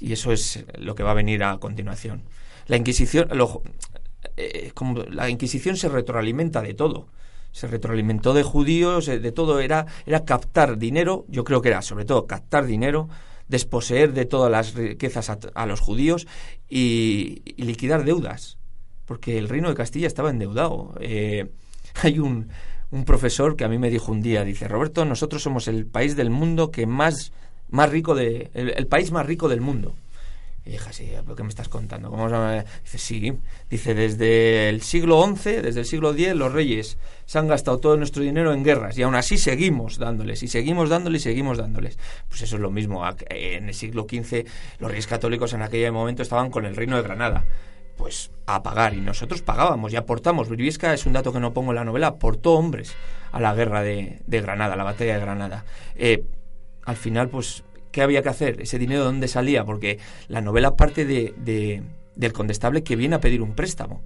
Speaker 2: Y eso es lo que va a venir a continuación. La Inquisición, lo- eh, como la Inquisición se retroalimenta de todo. Se retroalimentó de judíos, eh, de todo. Era, era captar dinero, yo creo que era sobre todo captar dinero, desposeer de todas las riquezas a, a los judíos y, y liquidar deudas. Porque el reino de Castilla estaba endeudado. Eh, hay un, un profesor que a mí me dijo un día, dice, Roberto, nosotros somos el país del mundo que más, más rico de, el, país más rico del mundo. Y dije, sí, ¿pero qué me estás contando? ¿Cómo? Dice, sí. Dice, desde el siglo XI, desde el siglo X, los reyes se han gastado todo nuestro dinero en guerras y aún así seguimos dándoles, y seguimos dándoles, y seguimos dándoles. Pues eso es lo mismo. En el siglo XV, los reyes católicos en aquel momento estaban con el reino de Granada. Pues a pagar, y nosotros pagábamos y aportamos. Briviesca es un dato que no pongo en la novela, aportó hombres a la guerra de, de Granada, a la batalla de Granada. Eh, al final, pues, ¿qué había que hacer? ¿Ese dinero de dónde salía? Porque la novela parte de, de- del condestable que viene a pedir un préstamo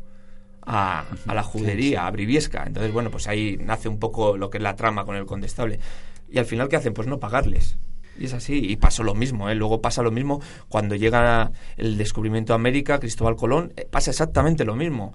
Speaker 2: a, a la judería, a Briviesca. Entonces, bueno, pues ahí nace un poco lo que es la trama con el condestable. Y al final, ¿qué hacen? Pues no pagarles. Y es así, y pasó lo mismo, ¿eh? luego pasa lo mismo cuando llega el descubrimiento de América, Cristóbal Colón, eh, pasa exactamente lo mismo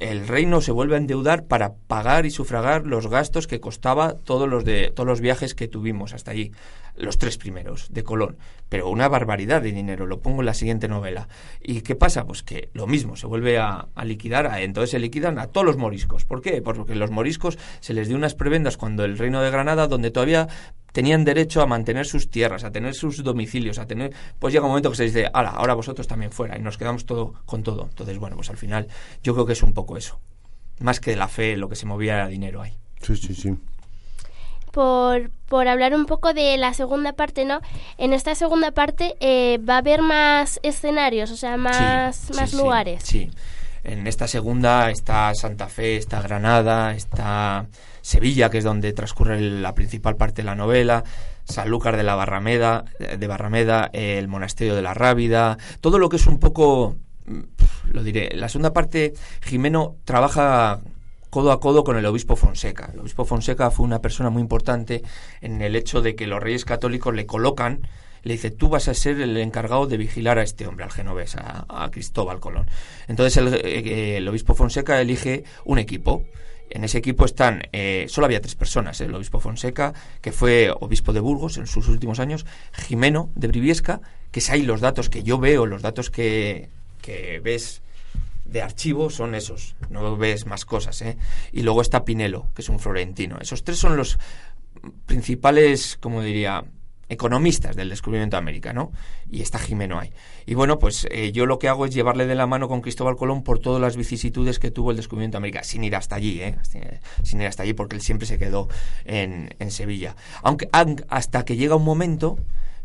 Speaker 2: el reino se vuelve a endeudar para pagar y sufragar los gastos que costaba todos los de todos los viajes que tuvimos hasta allí, los tres primeros de Colón, pero una barbaridad de dinero, lo pongo en la siguiente novela. ¿Y qué pasa? Pues que lo mismo, se vuelve a, liquidar, a- entonces se liquidan a todos los moriscos. ¿Por qué? Porque los moriscos se les dio unas prebendas cuando el reino de Granada, donde todavía tenían derecho a mantener sus tierras, a tener sus domicilios, a tener... Pues llega un momento que se dice, ala, ahora vosotros también fuera, y nos quedamos todo con todo. Entonces, bueno, pues al final yo creo que es un poco eso. Más que la fe, lo que se movía era dinero ahí.
Speaker 5: Sí, sí, sí.
Speaker 1: por, por hablar un poco de la segunda parte, ¿no? En esta segunda parte eh, va a haber más escenarios, o sea, más,
Speaker 2: Sí,
Speaker 1: más
Speaker 2: sí,
Speaker 1: lugares.
Speaker 2: Sí, En esta segunda está Santa Fe, está Granada, está Sevilla, que es donde transcurre la principal parte de la novela, Sanlúcar de la Barrameda, de Barrameda, eh, el monasterio de la Rábida, todo lo que es un poco, mm, lo diré, la segunda parte, Jimeno trabaja codo a codo con el obispo Fonseca. El obispo Fonseca fue una persona muy importante en el hecho de que los reyes católicos le colocan, le dice, tú vas a ser el encargado de vigilar a este hombre, al genovés, a, a Cristóbal Colón. Entonces el, eh, el obispo Fonseca elige un equipo. En ese equipo están, eh, solo había tres personas, el obispo Fonseca, que fue obispo de Burgos en sus últimos años, Jimeno de Briviesca, que es ahí los datos que yo veo, los datos que, que ves de archivo son esos, no ves más cosas, ¿eh? Y luego está Pinelo, que es un florentino. Esos tres son los principales, como diría, economistas del descubrimiento de América, ¿no? Y está Jimeno ahí. Y bueno, pues eh, yo lo que hago es llevarle de la mano con Cristóbal Colón por todas las vicisitudes que tuvo el descubrimiento de América, sin ir hasta allí, ¿eh? Sin ir hasta allí, porque él siempre se quedó en, en Sevilla. Aunque hasta que llega un momento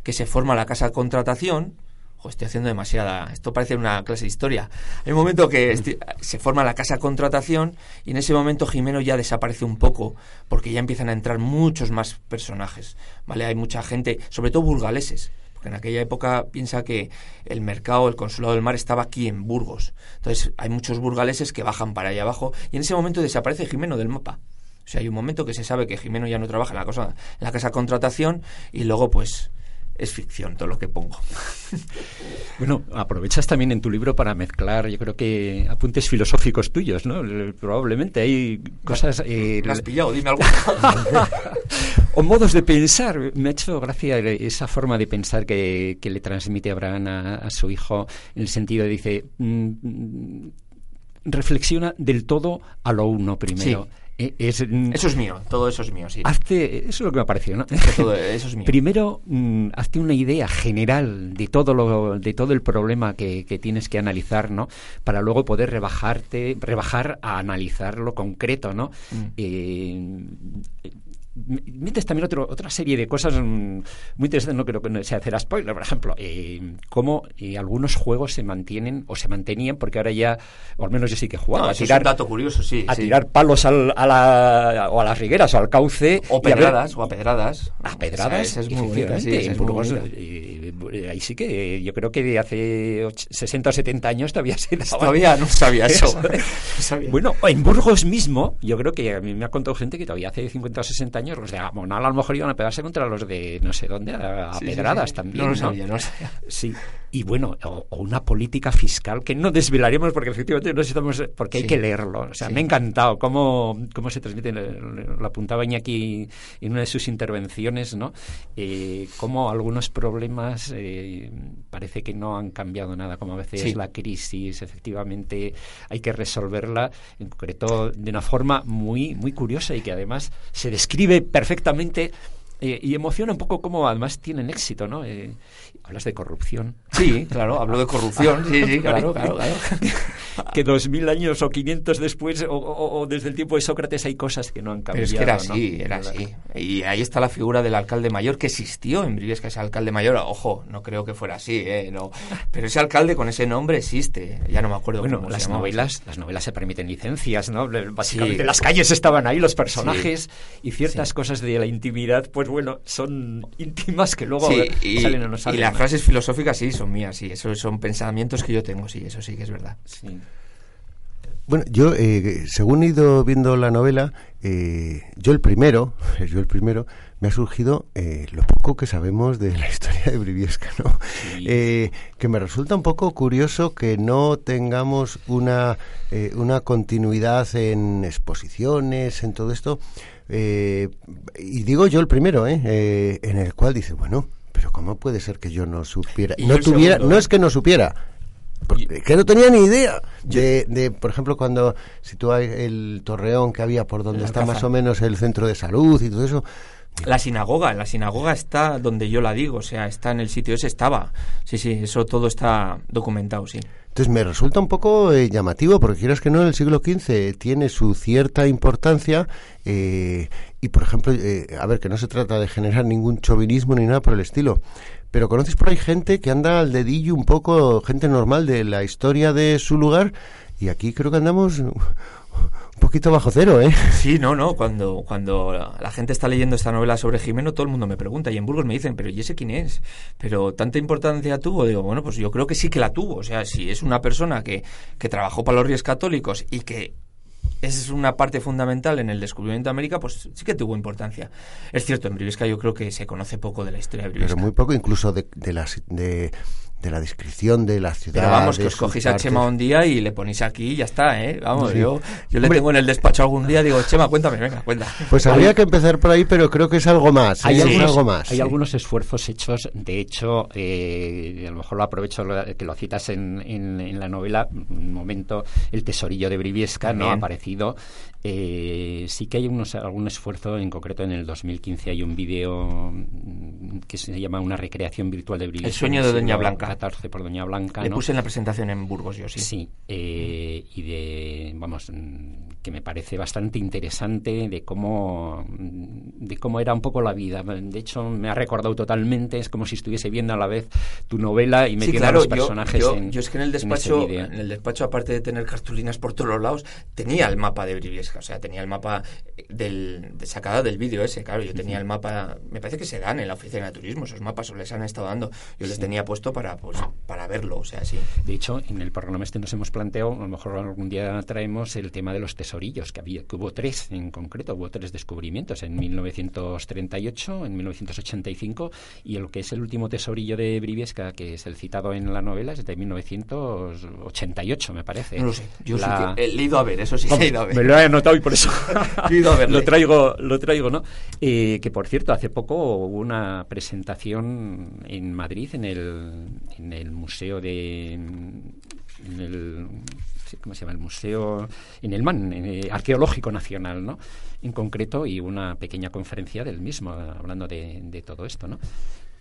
Speaker 2: que se forma la casa de contratación, Ojo, estoy haciendo demasiada. Esto parece una clase de historia. Hay un momento que esti- se forma la casa contratación y en ese momento Jimeno ya desaparece un poco porque ya empiezan a entrar muchos más personajes. ¿Vale? Hay mucha gente, sobre todo burgaleses. Porque en aquella época piensa que el mercado, el consulado del mar estaba aquí en Burgos. Entonces hay muchos burgaleses que bajan para allá abajo y en ese momento desaparece Jimeno del mapa. O sea, hay un momento que se sabe que Jimeno ya no trabaja en la, cosa, en la casa contratación y luego pues es ficción todo lo que pongo.
Speaker 3: Bueno, aprovechas también en tu libro para mezclar, yo creo que apuntes filosóficos tuyos, ¿no? Probablemente hay cosas... eh,
Speaker 2: ¿Me has pillado? Dime algo.
Speaker 3: o modos de pensar. Me ha hecho gracia esa forma de pensar que, que le transmite Abraham a, a su hijo, en el sentido de dice, mm, mm, reflexiona del todo a lo uno primero. Es, mm,
Speaker 2: Eso es mío, todo eso es mío, sí.
Speaker 3: hazte, eso es lo que me ha parecido, ¿no?
Speaker 2: Todo eso es mío.
Speaker 3: Primero, mm, hazte una idea general de todo lo, de todo el problema que, que tienes que analizar, ¿no? Para luego poder rebajarte, rebajar a analizar lo concreto, ¿no?
Speaker 2: Mm.
Speaker 3: Eh, metes también otro, otra serie de cosas mm, muy interesantes, no creo que no sea hacer spoiler, por ejemplo, eh, cómo eh, algunos juegos se mantienen o se mantenían, porque ahora ya, o al menos yo sí que he jugado,
Speaker 2: No,
Speaker 3: a tirar,
Speaker 2: es un dato curioso, sí.
Speaker 3: a
Speaker 2: sí.
Speaker 3: tirar palos al- a, la, o a las rigueras o al cauce.
Speaker 2: O
Speaker 3: y a ver-
Speaker 2: pedradas, o a pedradas.
Speaker 3: a pedradas,
Speaker 2: Esa es muy bonita, sí, es
Speaker 3: Burgos, eh, eh, ahí sí que yo creo que de hace och- 60 o 70 años todavía se daba.
Speaker 2: Todavía no sabía eso.
Speaker 3: Eso.
Speaker 2: No sabía.
Speaker 3: Bueno, en Burgos mismo, yo creo que a mí me ha contado gente que todavía hace 50 o 60 años los de Amonal a lo mejor iban a pegarse contra los de no sé dónde, a,
Speaker 2: Sí,
Speaker 3: pedradas
Speaker 2: sí.
Speaker 3: también.
Speaker 2: No lo sabía, no lo sabía.
Speaker 3: Sí, y bueno, o, o una política fiscal que no desvelaremos porque efectivamente no estamos, porque hay que leerlo. O sea, me ha encantado cómo, cómo se transmite, lo apuntaba Iñaki en una de sus intervenciones, ¿no? Eh, cómo algunos problemas eh, parece que no han cambiado nada, como a veces la crisis, efectivamente hay que resolverla, en concreto de una forma muy, muy curiosa y que además se describe perfectamente. eh, y emociona un poco cómo además tienen éxito, ¿no? Eh, hablas de corrupción.
Speaker 2: Sí, claro, hablo de corrupción. Sí, sí, claro, claro, claro.
Speaker 3: Que dos mil años o quinientos después o, o- o desde el tiempo de Sócrates hay cosas que no han
Speaker 2: Pero
Speaker 3: cambiado.
Speaker 2: es que era
Speaker 3: ¿no?
Speaker 2: así, era así. Y ahí está la figura del alcalde mayor que existió en Briviesca, ese alcalde mayor. Ojo, no creo que fuera así, ¿eh? No. Pero ese alcalde con ese nombre existe. Ya no me acuerdo
Speaker 3: Bueno,
Speaker 2: cómo
Speaker 3: las novelas, las novelas se permiten licencias, ¿no? Básicamente
Speaker 2: Sí.
Speaker 3: las calles estaban ahí, los personajes y ciertas
Speaker 2: Sí.
Speaker 3: cosas de la intimidad, pues bueno, son íntimas que luego
Speaker 2: Sí, y,
Speaker 3: salen o no salen.
Speaker 2: y las frases filosóficas sí son mías, sí. Eso son pensamientos que yo tengo, sí, eso sí que es verdad.
Speaker 3: Sí.
Speaker 5: Bueno, yo, eh, según he ido viendo la novela, eh, yo el primero, yo el primero, me ha surgido eh, lo poco que sabemos de la historia de Briviesca, ¿no? Eh, que me resulta un poco curioso que no tengamos una, eh, una continuidad en exposiciones, en todo esto. Eh, y digo yo el primero, ¿eh? Eh, en el cual dice, bueno, pero ¿cómo puede ser que yo no supiera? No tuviera,
Speaker 2: segundo.
Speaker 5: no es que no supiera, que no tenía ni idea de, de, por ejemplo, cuando sitúa el torreón que había por donde está más o menos el centro de salud y todo eso.
Speaker 2: La sinagoga, la sinagoga está donde yo la digo, o sea, está en el sitio ese, estaba. Sí, sí, eso todo está documentado, sí.
Speaker 5: Entonces me resulta un poco eh, llamativo, porque quieras que no, el siglo XV tiene su cierta importancia eh, y, por ejemplo, eh, a ver, que no se trata de generar ningún chauvinismo ni nada por el estilo, pero conoces por ahí gente que anda al dedillo un poco, gente normal de la historia de su lugar y aquí creo que andamos un poquito bajo cero, ¿eh?
Speaker 2: Sí, no, no, cuando, cuando la gente está leyendo esta novela sobre Jimeno, todo el mundo me pregunta, y en Burgos me dicen, pero ¿y ese quién es? Pero tanta importancia tuvo, digo, bueno, pues yo creo que sí que la tuvo, o sea, si es una persona que, que trabajó para los Reyes Católicos y que es una parte fundamental en el descubrimiento de América, pues sí que tuvo importancia. Es cierto, en Briviesca yo creo que se conoce poco de la historia de Briviesca.
Speaker 5: Pero muy poco, incluso de, de, las, de, de la descripción de la ciudad.
Speaker 2: Pero vamos, que
Speaker 5: de
Speaker 2: os cogéis a. Chema un día y le ponéis aquí y ya está, ¿eh? Vamos,
Speaker 5: Sí.
Speaker 2: yo, yo le
Speaker 5: Hombre.
Speaker 2: tengo en el despacho algún día, digo, Chema, cuéntame, venga, cuenta.
Speaker 5: Pues habría que empezar por ahí, pero creo que es algo más.
Speaker 3: Hay,
Speaker 5: ¿eh? Es
Speaker 3: algunos,
Speaker 5: algo más.
Speaker 3: hay
Speaker 5: sí.
Speaker 3: algunos esfuerzos hechos, de hecho, eh, a lo mejor lo aprovecho que lo citas en, en- en la novela, un momento, el tesorillo de Briviesca no ha
Speaker 2: También.
Speaker 3: aparecido. Eh, sí que hay unos, algún esfuerzo, en concreto en el 2015 hay un vídeo mm, que se llama Una recreación virtual de Briviesca.
Speaker 2: El sueño
Speaker 3: en
Speaker 2: de Doña Blanca.
Speaker 3: XIV por Doña Blanca.
Speaker 2: Le
Speaker 3: ¿no?
Speaker 2: puse en la presentación en Burgos yo, sí.
Speaker 3: Sí, eh, y de, vamos, mm, que me parece bastante interesante de cómo, mm, de cómo era un poco la vida. De hecho, me ha recordado totalmente, es como si estuviese viendo a la vez tu novela y
Speaker 2: Sí,
Speaker 3: metiendo
Speaker 2: claro,
Speaker 3: a los personajes
Speaker 2: yo,
Speaker 3: en
Speaker 2: yo es que en el despacho,
Speaker 3: vídeo.
Speaker 2: en el despacho, aparte de tener cartulinas por todos los lados, tenía el mapa de Briviesca, o sea, tenía el mapa del, de sacada del vídeo ese, claro, yo tenía el mapa, me parece que se dan en la oficina de turismo, esos mapas os les han estado dando, yo les tenía puesto para, pues, para verlo, o sea, sí.
Speaker 3: De hecho, en el programa este nos hemos planteado, a lo mejor algún día traemos el tema de los tesorillos, que había, que hubo tres en concreto, hubo tres descubrimientos en 1938, en 1985 y el que es el último tesorillo de Briviesca, que es el citado en la novela, es de 1988, me parece.
Speaker 2: No lo sé, yo
Speaker 3: La-
Speaker 2: sí que he ido a ver, eso sí he ido a ver.
Speaker 3: me lo he anotado y por eso lo traigo, lo traigo, ¿no? Eh, que por cierto, hace poco hubo una presentación en Madrid en el, en el museo de en el ¿cómo se llama? el museo en el MAN eh, arqueológico nacional, ¿no? En concreto y una pequeña conferencia del mismo hablando de, de todo esto, ¿no?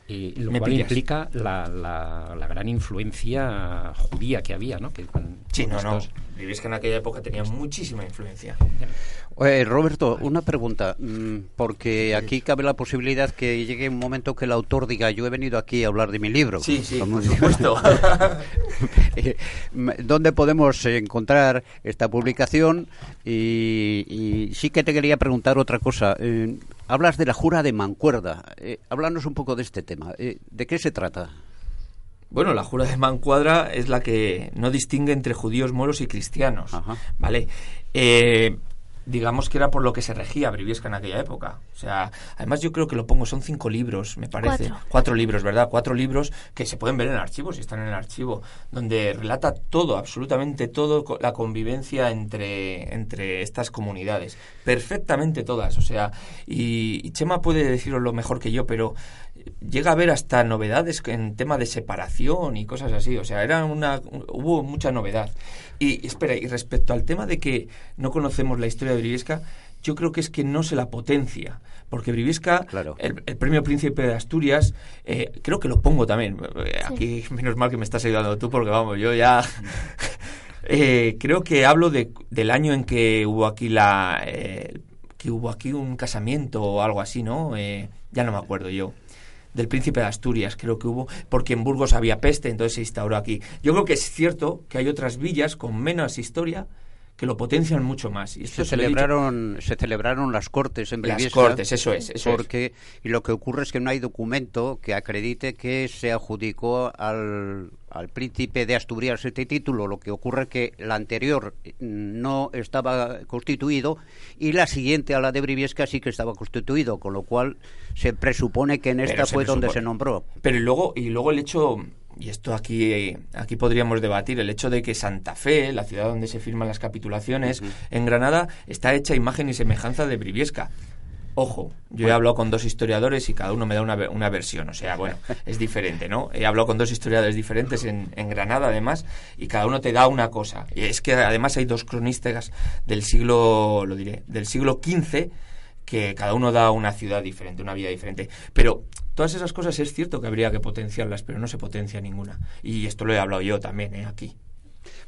Speaker 3: Eh, lo
Speaker 2: Me
Speaker 3: cual
Speaker 2: pillas.
Speaker 3: implica la, la, la gran influencia judía que había, ¿no? Que con-
Speaker 2: Sí,
Speaker 3: con
Speaker 2: no, no,
Speaker 3: estos-
Speaker 2: Briviesca en aquella época tenía muchísima influencia.
Speaker 4: Eh, Roberto, una pregunta, mm, porque aquí cabe la posibilidad que llegue un momento que el autor diga, yo he venido aquí a hablar de mi libro.
Speaker 2: Sí, sí, por supuesto.
Speaker 4: Eh, ¿Dónde podemos encontrar esta publicación? Y, y sí que te quería preguntar otra cosa. Eh, hablas de la jura de Mancuerda. Eh, háblanos un poco de este tema. Eh, ¿De qué se trata?
Speaker 2: Bueno, la jura de Mancuadra es la que no distingue entre judíos, moros y cristianos.
Speaker 4: Ajá.
Speaker 2: ¿Vale? Eh, digamos que era por lo que se regía Briviesca en aquella época. O sea, además yo creo que lo pongo, son cinco libros, me parece.
Speaker 1: Cuatro.
Speaker 2: libros, ¿verdad? Cuatro libros que se pueden ver en archivos, si están en el archivo, donde relata todo, absolutamente todo, la convivencia entre, entre estas comunidades. Perfectamente todas, o sea, y, y Chema puede decirlo lo mejor que yo, pero llega a haber hasta novedades en tema de separación y cosas así. O sea, era una, hubo mucha novedad. Y espera, y respecto al tema de que no conocemos la historia de Briviesca, yo creo que es que no se la potencia. Porque Briviesca,
Speaker 4: Claro.
Speaker 2: el, el premio Príncipe de Asturias, eh, creo que lo pongo también. Eh, Aquí, menos mal que me estás ayudando tú, porque vamos, yo ya. Eh, creo que hablo de, del año en que hubo aquí la. eh, que hubo aquí un casamiento o algo así, ¿no? Eh, ya no me acuerdo yo. Del príncipe de Asturias, creo que hubo, porque en Burgos había peste, entonces se instauró aquí. Yo creo que es cierto que hay otras villas con menos historia que lo potencian mucho más. Y esto
Speaker 4: Se celebraron, se celebraron las cortes en
Speaker 2: Las
Speaker 4: Briviesca.
Speaker 2: Cortes, eso es, eso es.
Speaker 4: porque, Y lo que ocurre es que no hay documento que acredite que se adjudicó al, al príncipe de Asturias este título, lo que ocurre que la anterior mm, no estaba constituido y la siguiente a la de Briviesca sí que estaba constituido, con lo cual se presupone que en esta fue donde se nombró.
Speaker 2: Pero y luego, y luego el hecho, y esto aquí, aquí podríamos debatir, el hecho de que Santa Fe, la ciudad donde se firman las capitulaciones, en Granada, está hecha imagen y semejanza de Briviesca. Ojo, yo he hablado con dos historiadores y cada uno me da una, una versión, o sea, bueno, es diferente, ¿no? He hablado con dos historiadores diferentes en, en Granada, además, y cada uno te da una cosa. Y es que además hay dos cronistas del siglo, lo diré, del siglo XV que cada uno da una ciudad diferente, una vida diferente. Pero todas esas cosas es cierto que habría que potenciarlas, pero no se potencia ninguna. Y esto lo he hablado yo también, ¿eh? Aquí.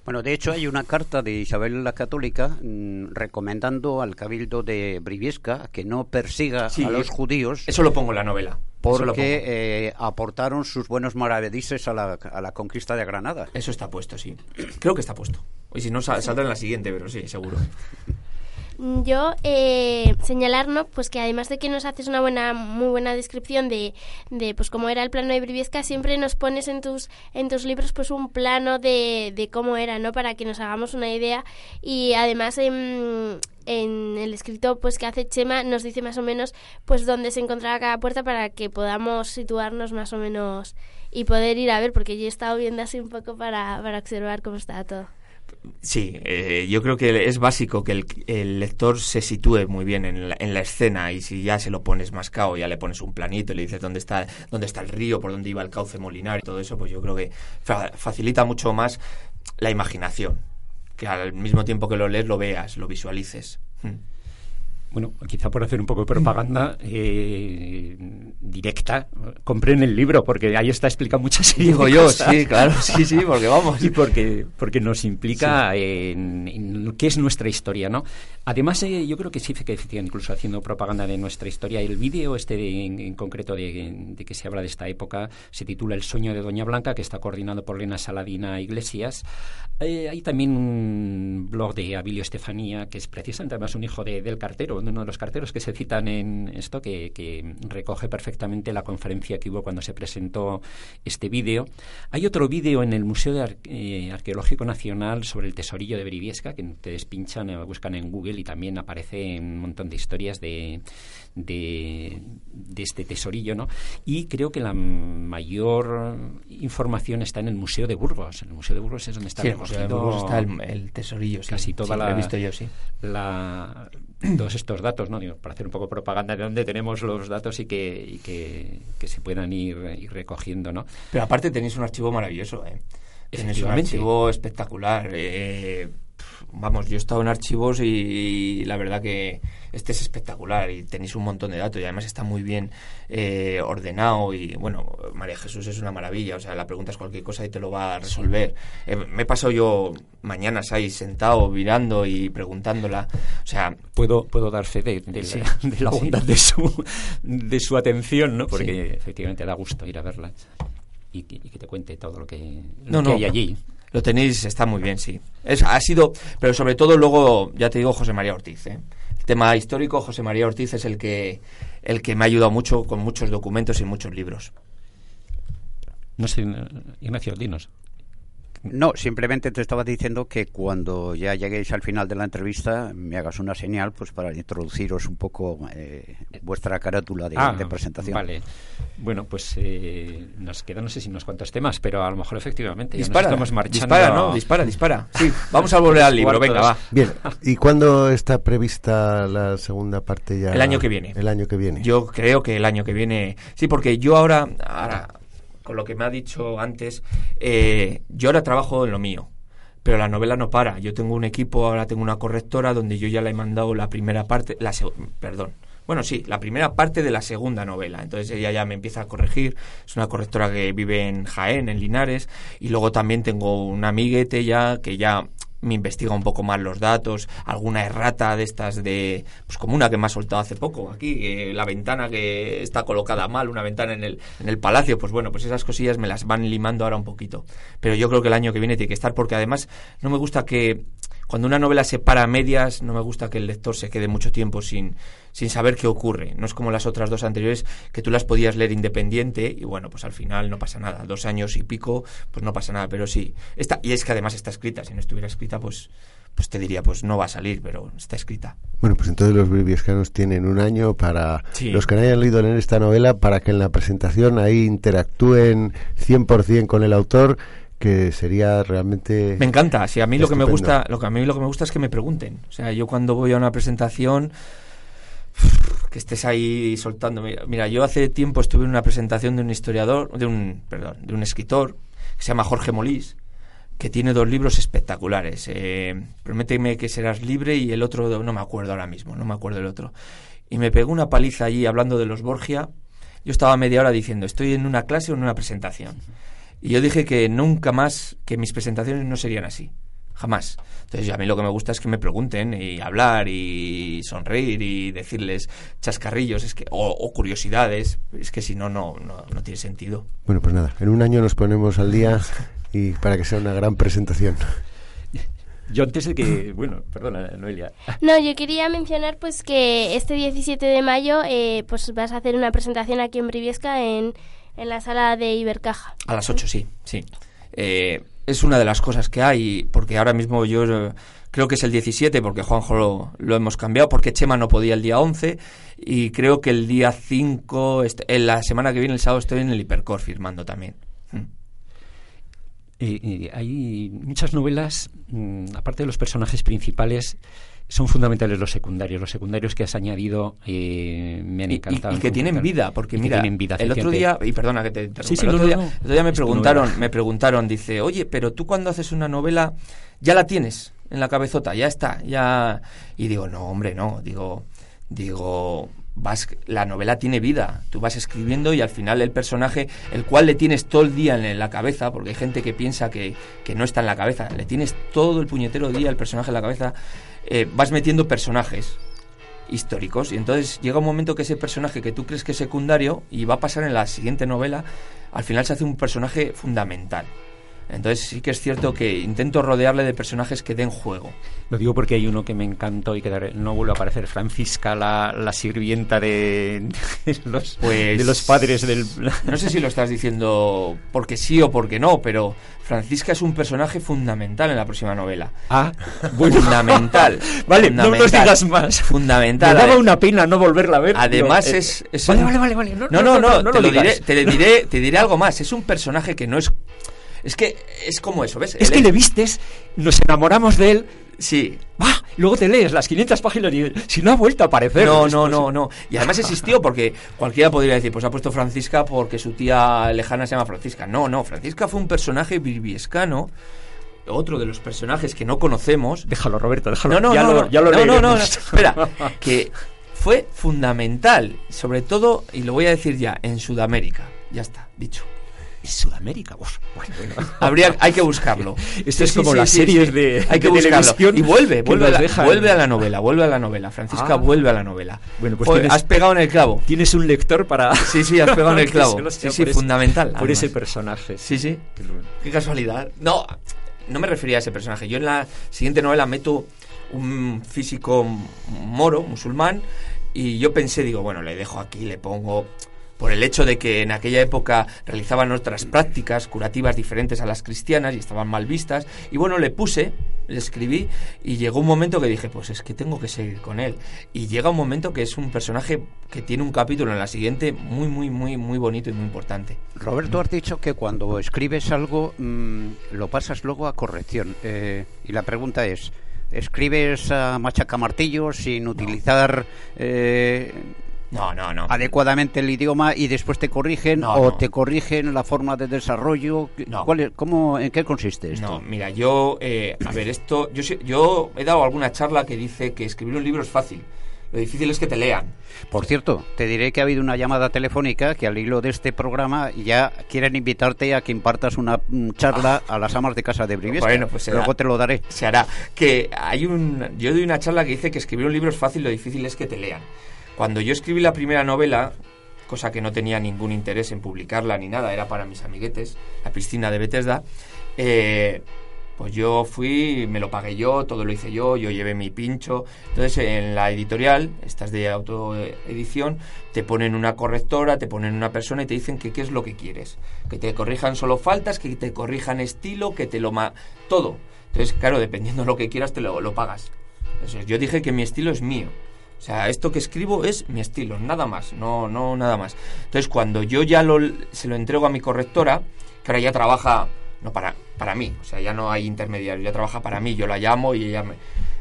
Speaker 4: Bueno, de hecho hay una carta de Isabel la Católica mm, recomendando al cabildo de Briviesca que no persiga
Speaker 2: Sí,
Speaker 4: a los judíos
Speaker 2: Eso lo pongo en la novela.
Speaker 4: Porque eh, aportaron sus buenos maravedices a la, a la conquista de Granada.
Speaker 2: Eso está puesto, sí. Creo que está puesto. Y si no, sal- saldrá en la siguiente, pero sí, seguro.
Speaker 1: Yo eh, señalar, ¿no? Pues que además de que nos haces una buena, muy buena descripción de, de pues cómo era el plano de Briviesca, siempre nos pones en tus, en tus libros pues un plano de, de cómo era, ¿no? Para que nos hagamos una idea. Y además en, en el escrito pues que hace Chema nos dice más o menos pues dónde se encontraba cada puerta para que podamos situarnos más o menos y poder ir a ver, porque yo he estado viendo así un poco para, para observar cómo estaba todo.
Speaker 2: Sí, eh, yo creo que es básico que el, lector se sitúe muy bien en la, en la escena y si ya se lo pones mascado, ya le pones un planito y le dices dónde está, dónde está el río, por dónde iba el cauce molinar y todo eso, pues yo creo que fa- facilita mucho más la imaginación. Que al mismo tiempo que lo lees, lo veas, lo visualices. Mm.
Speaker 3: Bueno, quizá por hacer un poco de propaganda eh, directa, compren el libro porque ahí está explicado muchas
Speaker 2: Digo yo,
Speaker 3: cosas.
Speaker 2: sí, claro, sí, sí, porque vamos.
Speaker 3: Y porque, porque nos implica en, en qué es nuestra historia, ¿no? Además, eh, yo creo que sí que incluso haciendo propaganda de nuestra historia, el vídeo este de- en, en concreto de, de que se habla de esta época se titula El sueño de Doña Blanca, que está coordinado por Lena Saladina Iglesias. Eh, hay también un blog de Abilio Estefanía, que es precisamente además un hijo de- del cartero, de uno de los carteros que se citan en esto, que, que recoge perfectamente la conferencia que hubo cuando se presentó este vídeo. Hay otro vídeo en el Museo de eh, Arqueológico Nacional sobre el tesorillo de Briviesca, que ustedes pinchan, eh, buscan en Google y también aparece un montón de historias de, de, de este tesorillo, ¿no? Y creo que la mayor información está en el Museo de Burgos. En el Museo de Burgos es donde está
Speaker 2: Sí, el Museo de Burgos está el, el tesorillo, sí.
Speaker 3: casi toda
Speaker 2: Sí,
Speaker 3: la
Speaker 2: lo he visto yo, sí.
Speaker 3: la- todos estos datos, ¿no? Digo, para hacer un poco propaganda de dónde tenemos los datos y que, y que, que se puedan ir, ir recogiendo, ¿no?
Speaker 2: Pero aparte tenéis un archivo maravilloso, ¿eh? Tenéis un archivo espectacular. eh, vamos, yo he estado en archivos y, la verdad que este es espectacular y tenéis un montón de datos y además está muy bien eh, ordenado y bueno, María Jesús es una maravilla, o sea, la preguntas cualquier cosa y te lo va a resolver. Eh, me he pasado yo mañanas ahí sentado mirando y preguntándola, o sea,
Speaker 3: Puedo, puedo dar fe de, de
Speaker 2: Sí.
Speaker 3: la, de la
Speaker 2: Sí.
Speaker 3: bondad de su, de su atención, ¿no? Porque
Speaker 2: Sí.
Speaker 3: efectivamente da gusto ir a verla y que, y que te cuente todo lo que, lo
Speaker 2: No,
Speaker 3: que
Speaker 2: no.
Speaker 3: hay allí.
Speaker 2: Lo tenéis, está muy bien, sí. Es, ha sido, pero sobre todo luego, ya te digo, José María Ortiz. ¿eh? El tema histórico, José María Ortiz es el que, el que me ha ayudado mucho con muchos documentos y muchos libros.
Speaker 3: No sé, Ignacio, dinos.
Speaker 4: No, simplemente te estaba diciendo que cuando ya lleguéis al final de la entrevista me hagas una señal pues para introduciros un poco eh, vuestra carátula de, de presentación.
Speaker 3: Ah, Vale. Bueno, pues eh, nos quedan no sé si unos cuantos temas, pero a lo mejor efectivamente ya nos
Speaker 2: Dispara,
Speaker 3: estamos marchando.
Speaker 2: dispara, ¿no? Dispara, dispara. Sí, vamos a volver al libro, venga, va.
Speaker 5: Bien, ¿y cuándo está prevista la segunda parte ya?
Speaker 2: El año que viene.
Speaker 5: El año que viene.
Speaker 2: Yo creo que el año que viene. Sí, porque yo ahora, ahora con lo que me ha dicho antes, eh, yo ahora trabajo en lo mío. Pero la novela no para. Yo tengo un equipo, ahora tengo una correctora donde yo ya le he mandado la primera parte, la perdón. Bueno, sí, la primera parte de la segunda novela. Entonces ella ya me empieza a corregir. Es una correctora que vive en Jaén, en Linares. Y luego también tengo un amiguete ya que ya me investiga un poco más los datos, alguna errata de estas de, pues como una que me ha soltado hace poco aquí, la ventana que está colocada mal, una ventana en el, en el palacio, pues bueno, pues esas cosillas me las van limando ahora un poquito. Pero yo creo que el año que viene tiene que estar porque además no me gusta que cuando una novela se para a medias, no me gusta que el lector se quede mucho tiempo sin, sin saber qué ocurre. No es como las otras dos anteriores que tú las podías leer independiente y bueno, pues al final no pasa nada. Dos años y pico, pues no pasa nada. Pero sí, esta, y es que además está escrita. Si no estuviera escrita, pues, pues te diría, pues no va a salir, pero está escrita.
Speaker 5: Bueno, pues entonces los briviescanos tienen un año para
Speaker 2: Sí.
Speaker 5: los que no hayan leído leer esta novela para que en la presentación ahí interactúen 100% con el autor, que sería realmente
Speaker 2: Me encanta. Sí, a mí lo que me gusta, lo que a mí lo que me gusta es que me pregunten. O sea, yo cuando voy a una presentación que estés ahí soltando. Mira, mira, yo hace tiempo estuve en una presentación de un historiador, de un, perdón, de un escritor que se llama Jorge Molís, que tiene dos libros espectaculares. Eh, Prométeme que serás libre y el otro no me acuerdo ahora mismo, no me acuerdo el otro. Y me pegó una paliza allí hablando de los Borgia. Yo estaba media hora diciendo, estoy en una clase o en una presentación. Y yo dije que nunca más, que mis presentaciones no serían así. Jamás. Entonces, a mí lo que me gusta es que me pregunten y hablar y sonreír y decirles chascarrillos es que, o, o curiosidades. Es que si no, no, no, no tiene sentido.
Speaker 5: Bueno, pues nada, en un año nos ponemos al día y para que sea una gran presentación.
Speaker 3: Yo antes de que... Bueno, perdona, Noelia.
Speaker 1: No, yo quería mencionar pues que este 17 de mayo eh, pues vas a hacer una presentación aquí en Briviesca en, en la sala de Ibercaja.
Speaker 2: A las 8, sí, sí. Eh, es una de las cosas que hay, porque ahora mismo yo eh, creo que es el 17, porque Juanjo lo, lo hemos cambiado, porque Chema no podía el día 11, y creo que el día 5, est- en la semana que viene, el sábado, estoy en el Hipercore firmando también. Mm.
Speaker 3: Eh, eh, hay muchas novelas, mm, aparte de los personajes principales, son fundamentales los secundarios. Los secundarios que has añadido eh, me han
Speaker 2: Y- y,
Speaker 3: encantado.
Speaker 2: y que tienen vida, porque mira,
Speaker 3: tienen vida,
Speaker 2: el otro día, y perdona que te interrumpa,
Speaker 3: Sí, sí,
Speaker 2: el, otro
Speaker 3: no,
Speaker 2: día,
Speaker 3: no.
Speaker 2: el otro día me
Speaker 3: Es
Speaker 2: preguntaron, me preguntaron, dice, oye, pero tú cuando haces una novela ya la tienes en la cabezota, ya está, ya, y digo, no, hombre, no, digo, digo, vas, la novela tiene vida, tú vas escribiendo y al final el personaje, el cual le tienes todo el día en la cabeza, porque hay gente que piensa que, que no está en la cabeza, le tienes todo el puñetero día el personaje en la cabeza, eh, vas metiendo personajes históricos y entonces llega un momento que ese personaje que tú crees que es secundario y va a pasar en la siguiente novela, al final se hace un personaje fundamental. Entonces sí que es cierto que intento rodearle de personajes que den juego.
Speaker 3: Lo digo porque hay uno que me encantó y que no vuelve a aparecer. Francisca, la, la sirvienta de, de los,
Speaker 2: Pues-
Speaker 3: de los padres del...
Speaker 2: No sé si lo estás diciendo porque sí o porque no, pero Francisca es un personaje fundamental en la próxima novela.
Speaker 3: Ah, bueno.
Speaker 2: Fundamental.
Speaker 3: Vale, no nos digas más.
Speaker 2: Fundamental.
Speaker 3: Me daba una pena no volverla a ver.
Speaker 2: Además
Speaker 3: eh,
Speaker 2: es, es
Speaker 3: vale, vale, vale, vale. No,
Speaker 2: No, no, no,
Speaker 3: no
Speaker 2: te,
Speaker 3: lo
Speaker 2: lo diré, te diré, te diré algo más. Es un personaje que no es. Es que es como eso, ¿ves?
Speaker 3: Es que le vistes, nos enamoramos de él.
Speaker 2: Sí.
Speaker 3: ¡Ah! Luego te lees las 500 páginas y si no ha vuelto a aparecer.
Speaker 2: No, no, no, no. Y además existió porque cualquiera podría decir, pues ha puesto Francisca porque su tía lejana se llama Francisca. No, no, Francisca fue un personaje briviescano, otro de los personajes que no conocemos.
Speaker 3: Déjalo, Roberto, déjalo.
Speaker 2: No, no,
Speaker 3: ya
Speaker 2: no,
Speaker 3: lo, ya lo
Speaker 2: no, no, no, no, espera, que fue fundamental, sobre todo, y lo voy a decir ya, en Sudamérica. Ya está, dicho.
Speaker 3: Sudamérica, uf, bueno, bueno.
Speaker 2: Habría, hay que buscarlo.
Speaker 3: Esto es como las series de-
Speaker 2: Hay que
Speaker 3: de
Speaker 2: buscarlo.
Speaker 3: televisión
Speaker 2: Y vuelve, vuelve a, la,
Speaker 3: dejan.
Speaker 2: vuelve a la novela, vuelve a la novela. Francisca
Speaker 3: Ah.
Speaker 2: vuelve a la novela.
Speaker 3: Bueno, pues tienes-
Speaker 2: has pegado en el clavo.
Speaker 3: Tienes un lector para...
Speaker 2: Sí, sí, has pegado en el clavo. Sí, sí, fundamental.
Speaker 3: Por
Speaker 2: además.
Speaker 3: ese personaje.
Speaker 2: Sí, sí.
Speaker 3: Qué
Speaker 2: casualidad. No, no me refería a ese personaje. Yo en la siguiente novela meto un físico moro, musulmán, y yo pensé, digo, bueno, le dejo aquí, le pongo por el hecho de que en aquella época realizaban otras prácticas curativas diferentes a las cristianas y estaban mal vistas. Y bueno, le puse, le escribí y llegó un momento que dije, pues es que tengo que seguir con él. Y llega un momento que es un personaje que tiene un capítulo en la siguiente muy, muy, muy, muy bonito y muy importante.
Speaker 4: Roberto, has dicho que cuando escribes algo mm, lo pasas luego a corrección. Eh, y la pregunta es, ¿escribes a machacamartillo sin utilizar eh,
Speaker 2: No, no, no.
Speaker 4: adecuadamente el idioma y después te corrigen
Speaker 2: No,
Speaker 4: o
Speaker 2: no.
Speaker 4: te corrigen la forma de desarrollo? ¿Cuál es- cómo, ¿En qué consiste esto?
Speaker 2: No, mira, yo, eh, a ver, esto, yo, yo he dado alguna charla que dice que escribir un libro es fácil. Lo difícil es que te lean.
Speaker 4: Por cierto, te diré que ha habido una llamada telefónica que al hilo de este programa ya quieren invitarte a que impartas una mm, charla a las amas de casa de Briviesca.
Speaker 2: Bueno, pues será.
Speaker 4: luego te lo daré.
Speaker 2: Se hará. Que hay un, yo doy una charla que dice que escribir un libro es fácil, lo difícil es que te lean. Cuando yo escribí la primera novela, cosa que no tenía ningún interés en publicarla ni nada, era para mis amiguetes, la piscina de Bethesda, eh, Pues yo fui, me lo pagué yo, todo lo hice yo, yo llevé mi pincho. Entonces en la editorial, estas de autoedición, te ponen una correctora, te ponen una persona y te dicen que qué es lo que quieres. Que te corrijan solo faltas, que te corrijan estilo, que te lo... Ma todo. Entonces, claro, dependiendo de lo que quieras, te lo, pagas. Yo dije que mi estilo es mío. O sea, esto que escribo es mi estilo, nada más, no, no, nada más. Entonces, cuando yo ya lo, se lo entrego a mi correctora, que ahora ya trabaja, no para, para mí, o sea, ya no hay intermediario, ya trabaja para mí, yo la llamo y ella me,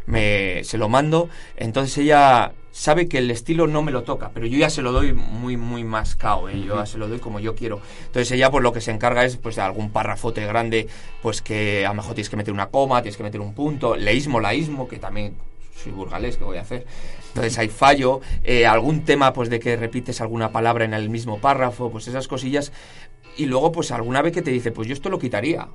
Speaker 2: me, se lo mando, entonces ella sabe que el estilo no me lo toca, pero yo ya se lo doy muy, muy mascao, ¿eh? yo ya se lo doy como yo quiero. Entonces ella pues lo que se encarga es pues de algún párrafote grande, pues que a lo mejor tienes que meter una coma, tienes que meter un punto, leísmo, laísmo, que también soy burgalés, ¿qué voy a hacer? Entonces hay fallo, eh, algún tema pues de que repites alguna palabra en el mismo párrafo, pues esas cosillas. Y luego pues alguna vez que te dice, pues yo esto lo quitaría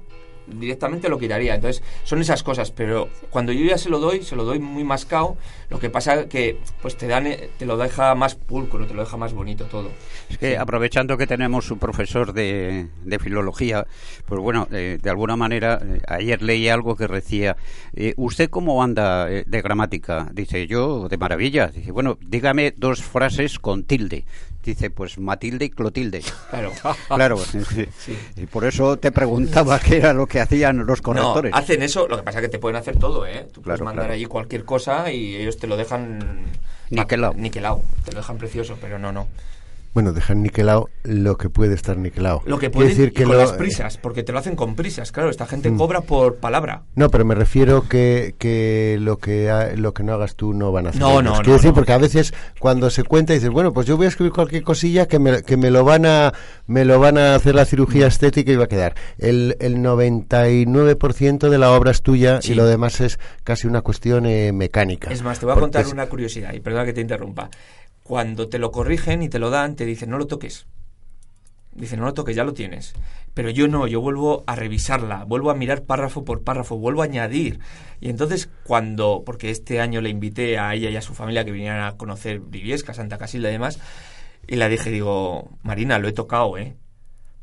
Speaker 2: directamente lo quitaría. Entonces, son esas cosas, pero cuando yo ya se lo doy, se lo doy muy mascado, lo que pasa que pues te dan te lo deja más pulcro, te lo deja más bonito todo.
Speaker 4: Es que aprovechando que tenemos un profesor de, de filología, pues bueno, eh, de alguna manera, eh, ayer leí algo que decía, eh, ¿usted cómo anda eh, de gramática? Dice, yo de maravilla. Dice, bueno, dígame dos frases con tilde. Dice, pues Matilde y Clotilde.
Speaker 2: Claro.
Speaker 4: Claro, sí. y por eso te preguntaba qué era lo que hacían los correctores.
Speaker 2: No, hacen eso, lo que pasa es que te pueden hacer todo, ¿eh? Tú puedes
Speaker 4: Claro,
Speaker 2: mandar
Speaker 4: claro.
Speaker 2: allí cualquier cosa y ellos te lo dejan...
Speaker 4: Niquelao.
Speaker 2: Niquelao, te lo dejan precioso, pero no, no.
Speaker 5: Bueno, dejan niquelado lo que puede estar niquelado.
Speaker 2: Lo que pueden
Speaker 5: decir que
Speaker 2: con
Speaker 5: lo-
Speaker 2: las prisas, porque te lo hacen con prisas, claro, esta gente
Speaker 5: Mm.
Speaker 2: cobra por palabra.
Speaker 5: No, pero me refiero que, que lo que ha- lo que no hagas tú no van a hacer.
Speaker 2: No, no,
Speaker 5: Quiero
Speaker 2: no,
Speaker 5: decir,
Speaker 2: no.
Speaker 5: porque a veces cuando se cuenta dices, bueno, pues yo voy a escribir cualquier cosilla que me, que me lo van a me lo van a hacer la cirugía
Speaker 2: Mm.
Speaker 5: estética y va a quedar. El, el 99% de la obra es tuya
Speaker 2: Sí.
Speaker 5: y lo demás es casi una cuestión eh, mecánica.
Speaker 2: Es más, te voy a
Speaker 5: Porque
Speaker 2: contar una curiosidad, y perdona que te interrumpa. Cuando te lo corrigen y te lo dan, te dicen, no lo toques. Dicen, no lo toques, ya lo tienes. Pero yo no, yo vuelvo a revisarla, vuelvo a mirar párrafo por párrafo, vuelvo a añadir. Y entonces cuando, porque este año le invité a ella y a su familia que vinieran a conocer Briviesca, Santa Casilda y demás, y la dije, digo, Marina, lo he tocado, ¿eh?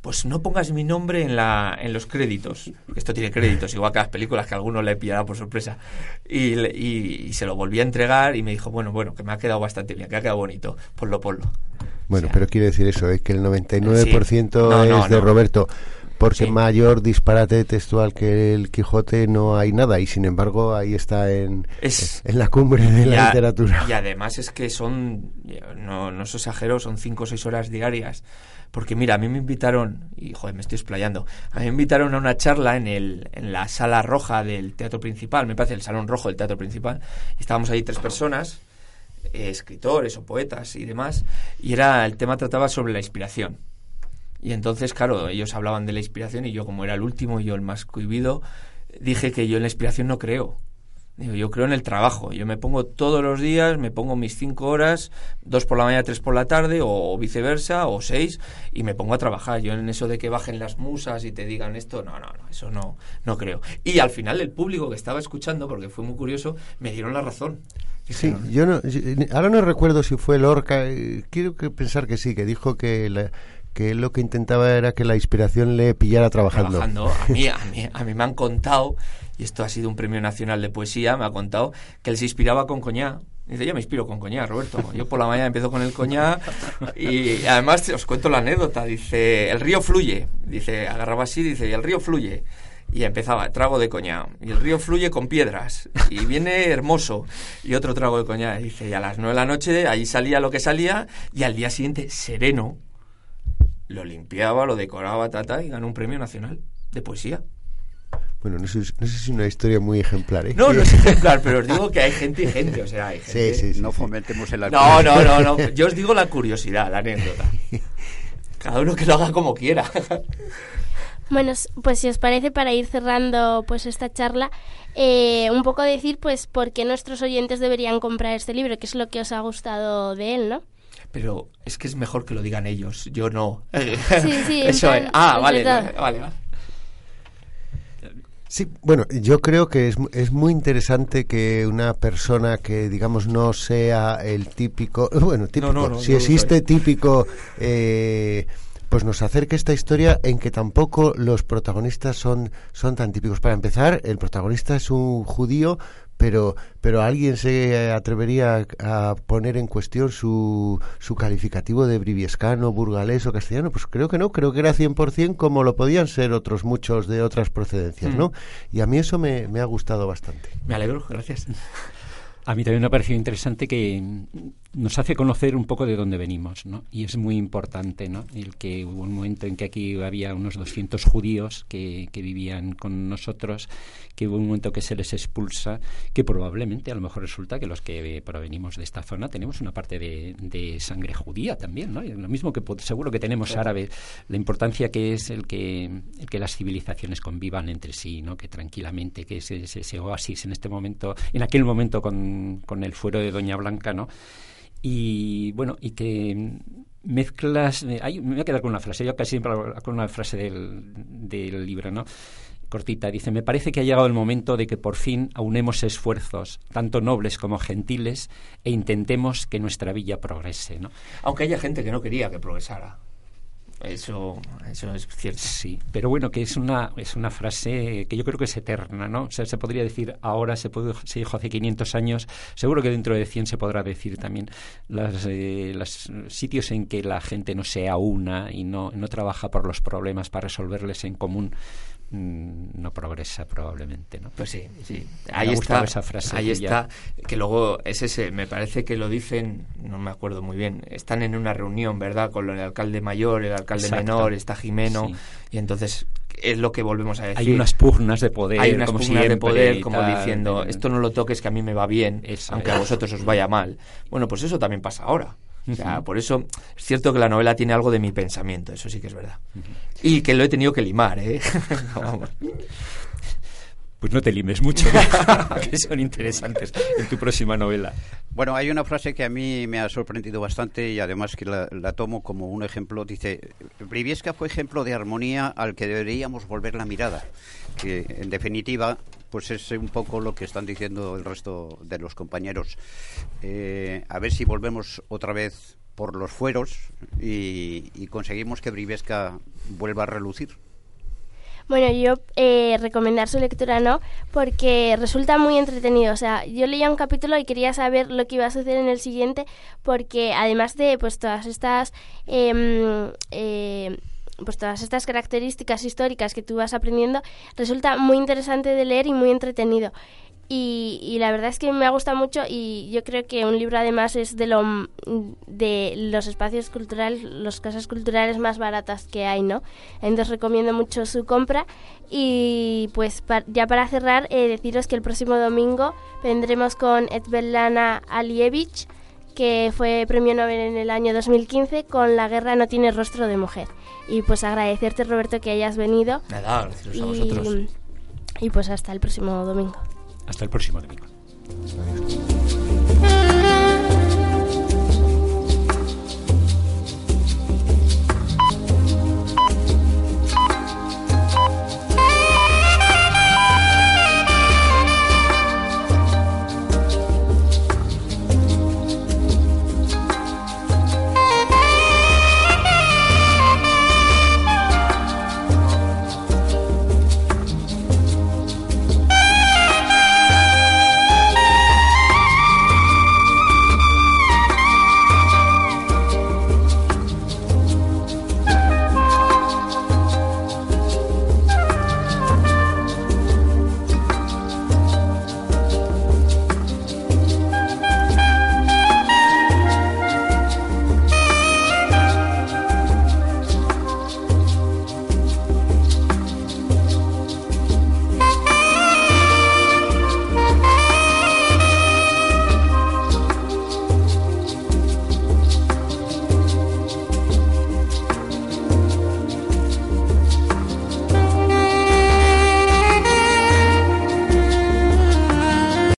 Speaker 2: Pues no pongas mi nombre en, la, en los créditos. porque Esto tiene créditos, igual que las películas que a alguno le pillará por sorpresa. Y, y- y se lo volví a entregar y me dijo, bueno, bueno, que me ha quedado bastante bien, que ha quedado bonito. Ponlo, ponlo.
Speaker 5: Bueno,
Speaker 2: O sea,
Speaker 5: pero quiere decir eso, es que el 99%
Speaker 2: Sí. No,
Speaker 5: es de
Speaker 2: no.
Speaker 5: Roberto. Porque
Speaker 2: Sí.
Speaker 5: mayor disparate textual que el Quijote no hay nada y sin embargo ahí está en,
Speaker 2: Es-
Speaker 5: en la cumbre de la
Speaker 2: a-
Speaker 5: literatura.
Speaker 2: Y además es que son, no, no os exagero, son 5 o 6 horas diarias. Porque mira, a mí me invitaron, y joder, me estoy explayando, a mí me invitaron a una charla en, el, en la sala roja del teatro principal, me parece el salón rojo del teatro principal, y estábamos ahí tres personas, eh, escritores o poetas y demás, y era el tema trataba sobre la inspiración. Y entonces, claro, ellos hablaban de la inspiración y yo como era el último y yo el más cohibido, dije que yo en la inspiración no creo. Digo, yo creo en el trabajo. Yo me pongo todos los días, me pongo mis cinco horas, dos por la mañana, tres por la tarde, o, o viceversa, o seis, y me pongo a trabajar. Yo en eso de que bajen las musas y te digan esto, no, no, no, eso no, no creo. Y al final el público que estaba escuchando, porque fue muy curioso, me dieron la razón.
Speaker 5: Sí, yo no, yo- ahora no recuerdo si fue Lorca, eh, quiero que pensar que sí, que dijo que, la- que él lo que intentaba era que la inspiración le pillara trabajando.
Speaker 2: trabajando. A mí, a, mí, a mí me han contado, y esto ha sido un premio nacional de poesía, me ha contado que él se inspiraba con coñá. Dice, yo me inspiro con coñá, Roberto. Yo por la mañana empiezo con el coñá y además os cuento la anécdota. Dice, el río fluye. Dice, agarraba así, dice, el río fluye. Y empezaba, trago de coñá. Y el río fluye con piedras. Y viene hermoso. Y otro trago de coñá. Dice, y a las nueve de la noche, ahí salía lo que salía. Y al día siguiente, sereno, lo limpiaba, lo decoraba, tata, y ganó un premio nacional de poesía.
Speaker 5: Bueno, no sé, no sé si es una historia muy ejemplar. ¿eh?
Speaker 2: No, no es ejemplar, pero os digo que hay gente y gente, o sea, hay gente.
Speaker 5: sí, sí.
Speaker 4: no fomentemos el
Speaker 2: No,
Speaker 4: alcohol.
Speaker 2: no, no, no. Yo os digo la curiosidad, la anécdota. Cada uno que lo haga como quiera.
Speaker 1: Bueno, pues si os parece, para ir cerrando pues esta charla, eh, un poco decir pues por qué nuestros oyentes deberían comprar este libro, que es lo que os ha gustado de él, ¿no?
Speaker 2: Pero es que es mejor que lo digan ellos, yo no.
Speaker 1: Sí, sí,
Speaker 2: Eso
Speaker 1: plan,
Speaker 2: es. Ah, vale, vale, vale.
Speaker 5: Sí, bueno, yo creo que es, es muy interesante que una persona que, digamos, no sea el típico, bueno, típico,
Speaker 2: no, no,
Speaker 5: si existe típico eh, pues nos acerque esta historia en que tampoco los protagonistas son, son tan típicos. Para empezar, el protagonista es un judío, pero, pero alguien se atrevería a, poner en cuestión su, su calificativo de briviescano, burgalés o castellano. Pues creo que no, creo que era 100% como lo podían ser otros muchos de otras procedencias, ¿no? Y a mí eso me, me ha gustado bastante.
Speaker 2: Me alegro, gracias.
Speaker 3: A mí también me ha parecido interesante que nos hace conocer un poco de dónde venimos, ¿no? Y es muy importante, ¿no? El que hubo un momento en que aquí había unos 200 judíos que, que vivían con nosotros, que hubo un momento que se les expulsa, que probablemente a lo mejor resulta que los que provenimos de esta zona tenemos una parte de, de sangre judía también, ¿no? Y lo mismo que seguro que tenemos árabe, la importancia que es el que, el que las civilizaciones convivan entre sí, ¿no? Que tranquilamente, que ese, ese, ese oasis en este momento, en aquel momento con, con el fuero de Doña Blanca, ¿no? y bueno y que mezclas eh, me voy a quedar con una frase yo casi siempre con una frase del, del libro no cortita dice me parece que ha llegado el momento de que por fin aunemos esfuerzos tanto nobles como gentiles e intentemos que nuestra villa progrese no
Speaker 2: Aunque haya gente que no quería que progresara. Eso, eso es cierto.
Speaker 3: Sí, pero bueno, que es una, es una frase que yo creo que es eterna, ¿no? O sea, se podría decir ahora, se, puede, se dijo hace 500 años, seguro que dentro de 100 se podrá decir también los sitios en que la gente no se aúna y no, no trabaja por los problemas para resolverles en común, no progresa probablemente, ¿no?
Speaker 2: Pues sí, sí. Ahí está,
Speaker 3: esa frase
Speaker 2: ahí
Speaker 3: que
Speaker 2: está,
Speaker 3: ya-
Speaker 2: que luego es ese, me parece que lo dicen, no me acuerdo muy bien, están en una reunión, ¿verdad? Con el alcalde mayor, el alcalde
Speaker 3: Exacto.
Speaker 2: menor, está Jimeno,
Speaker 3: Sí.
Speaker 2: y entonces es lo que volvemos a decir.
Speaker 3: Hay unas pugnas de poder,
Speaker 2: Hay unas
Speaker 3: como
Speaker 2: pugnas de poder, como
Speaker 3: tal,
Speaker 2: diciendo, esto no lo toques que a mí me va bien,
Speaker 3: Eso
Speaker 2: aunque
Speaker 3: es.
Speaker 2: a vosotros os vaya mal. Bueno, pues eso también pasa ahora. O sea, por eso es cierto que la novela tiene algo de mi pensamiento, eso sí que es verdad. Y que lo he tenido que limar, ¿eh? Vamos.
Speaker 3: Pues no te limes mucho, que son interesantes en tu próxima novela.
Speaker 4: Bueno, hay una frase que a mí me ha sorprendido bastante y además que la, la tomo como un ejemplo. Dice, Briviesca fue ejemplo de armonía al que deberíamos volver la mirada. Que en definitiva, pues es un poco lo que están diciendo el resto de los compañeros. Eh, a ver si volvemos otra vez por los fueros y, y conseguimos que Briviesca vuelva a relucir.
Speaker 1: Bueno, yo eh, recomendar su lectura no, porque resulta muy entretenido. O sea, yo leía un capítulo y quería saber lo que iba a suceder en el siguiente, porque además de pues todas estas em, eh, pues todas estas características históricas que tú vas aprendiendo, resulta muy interesante de leer y muy entretenido. Y, la verdad es que me ha gustado mucho y yo creo que un libro además es de lo de los espacios culturales, las casas culturales más baratas que hay, ¿no? Entonces recomiendo mucho su compra y pues ya para cerrar eh, deciros que el próximo domingo vendremos con Etbelana Alievich que fue premio Nobel en el año 2015 con La guerra no tiene rostro de mujer. Y pues agradecerte Roberto que hayas venido
Speaker 2: Nada, gracias a
Speaker 1: y,
Speaker 2: vosotros.
Speaker 1: y pues hasta el próximo domingo.
Speaker 3: Hasta el próximo domingo.
Speaker 5: Adiós.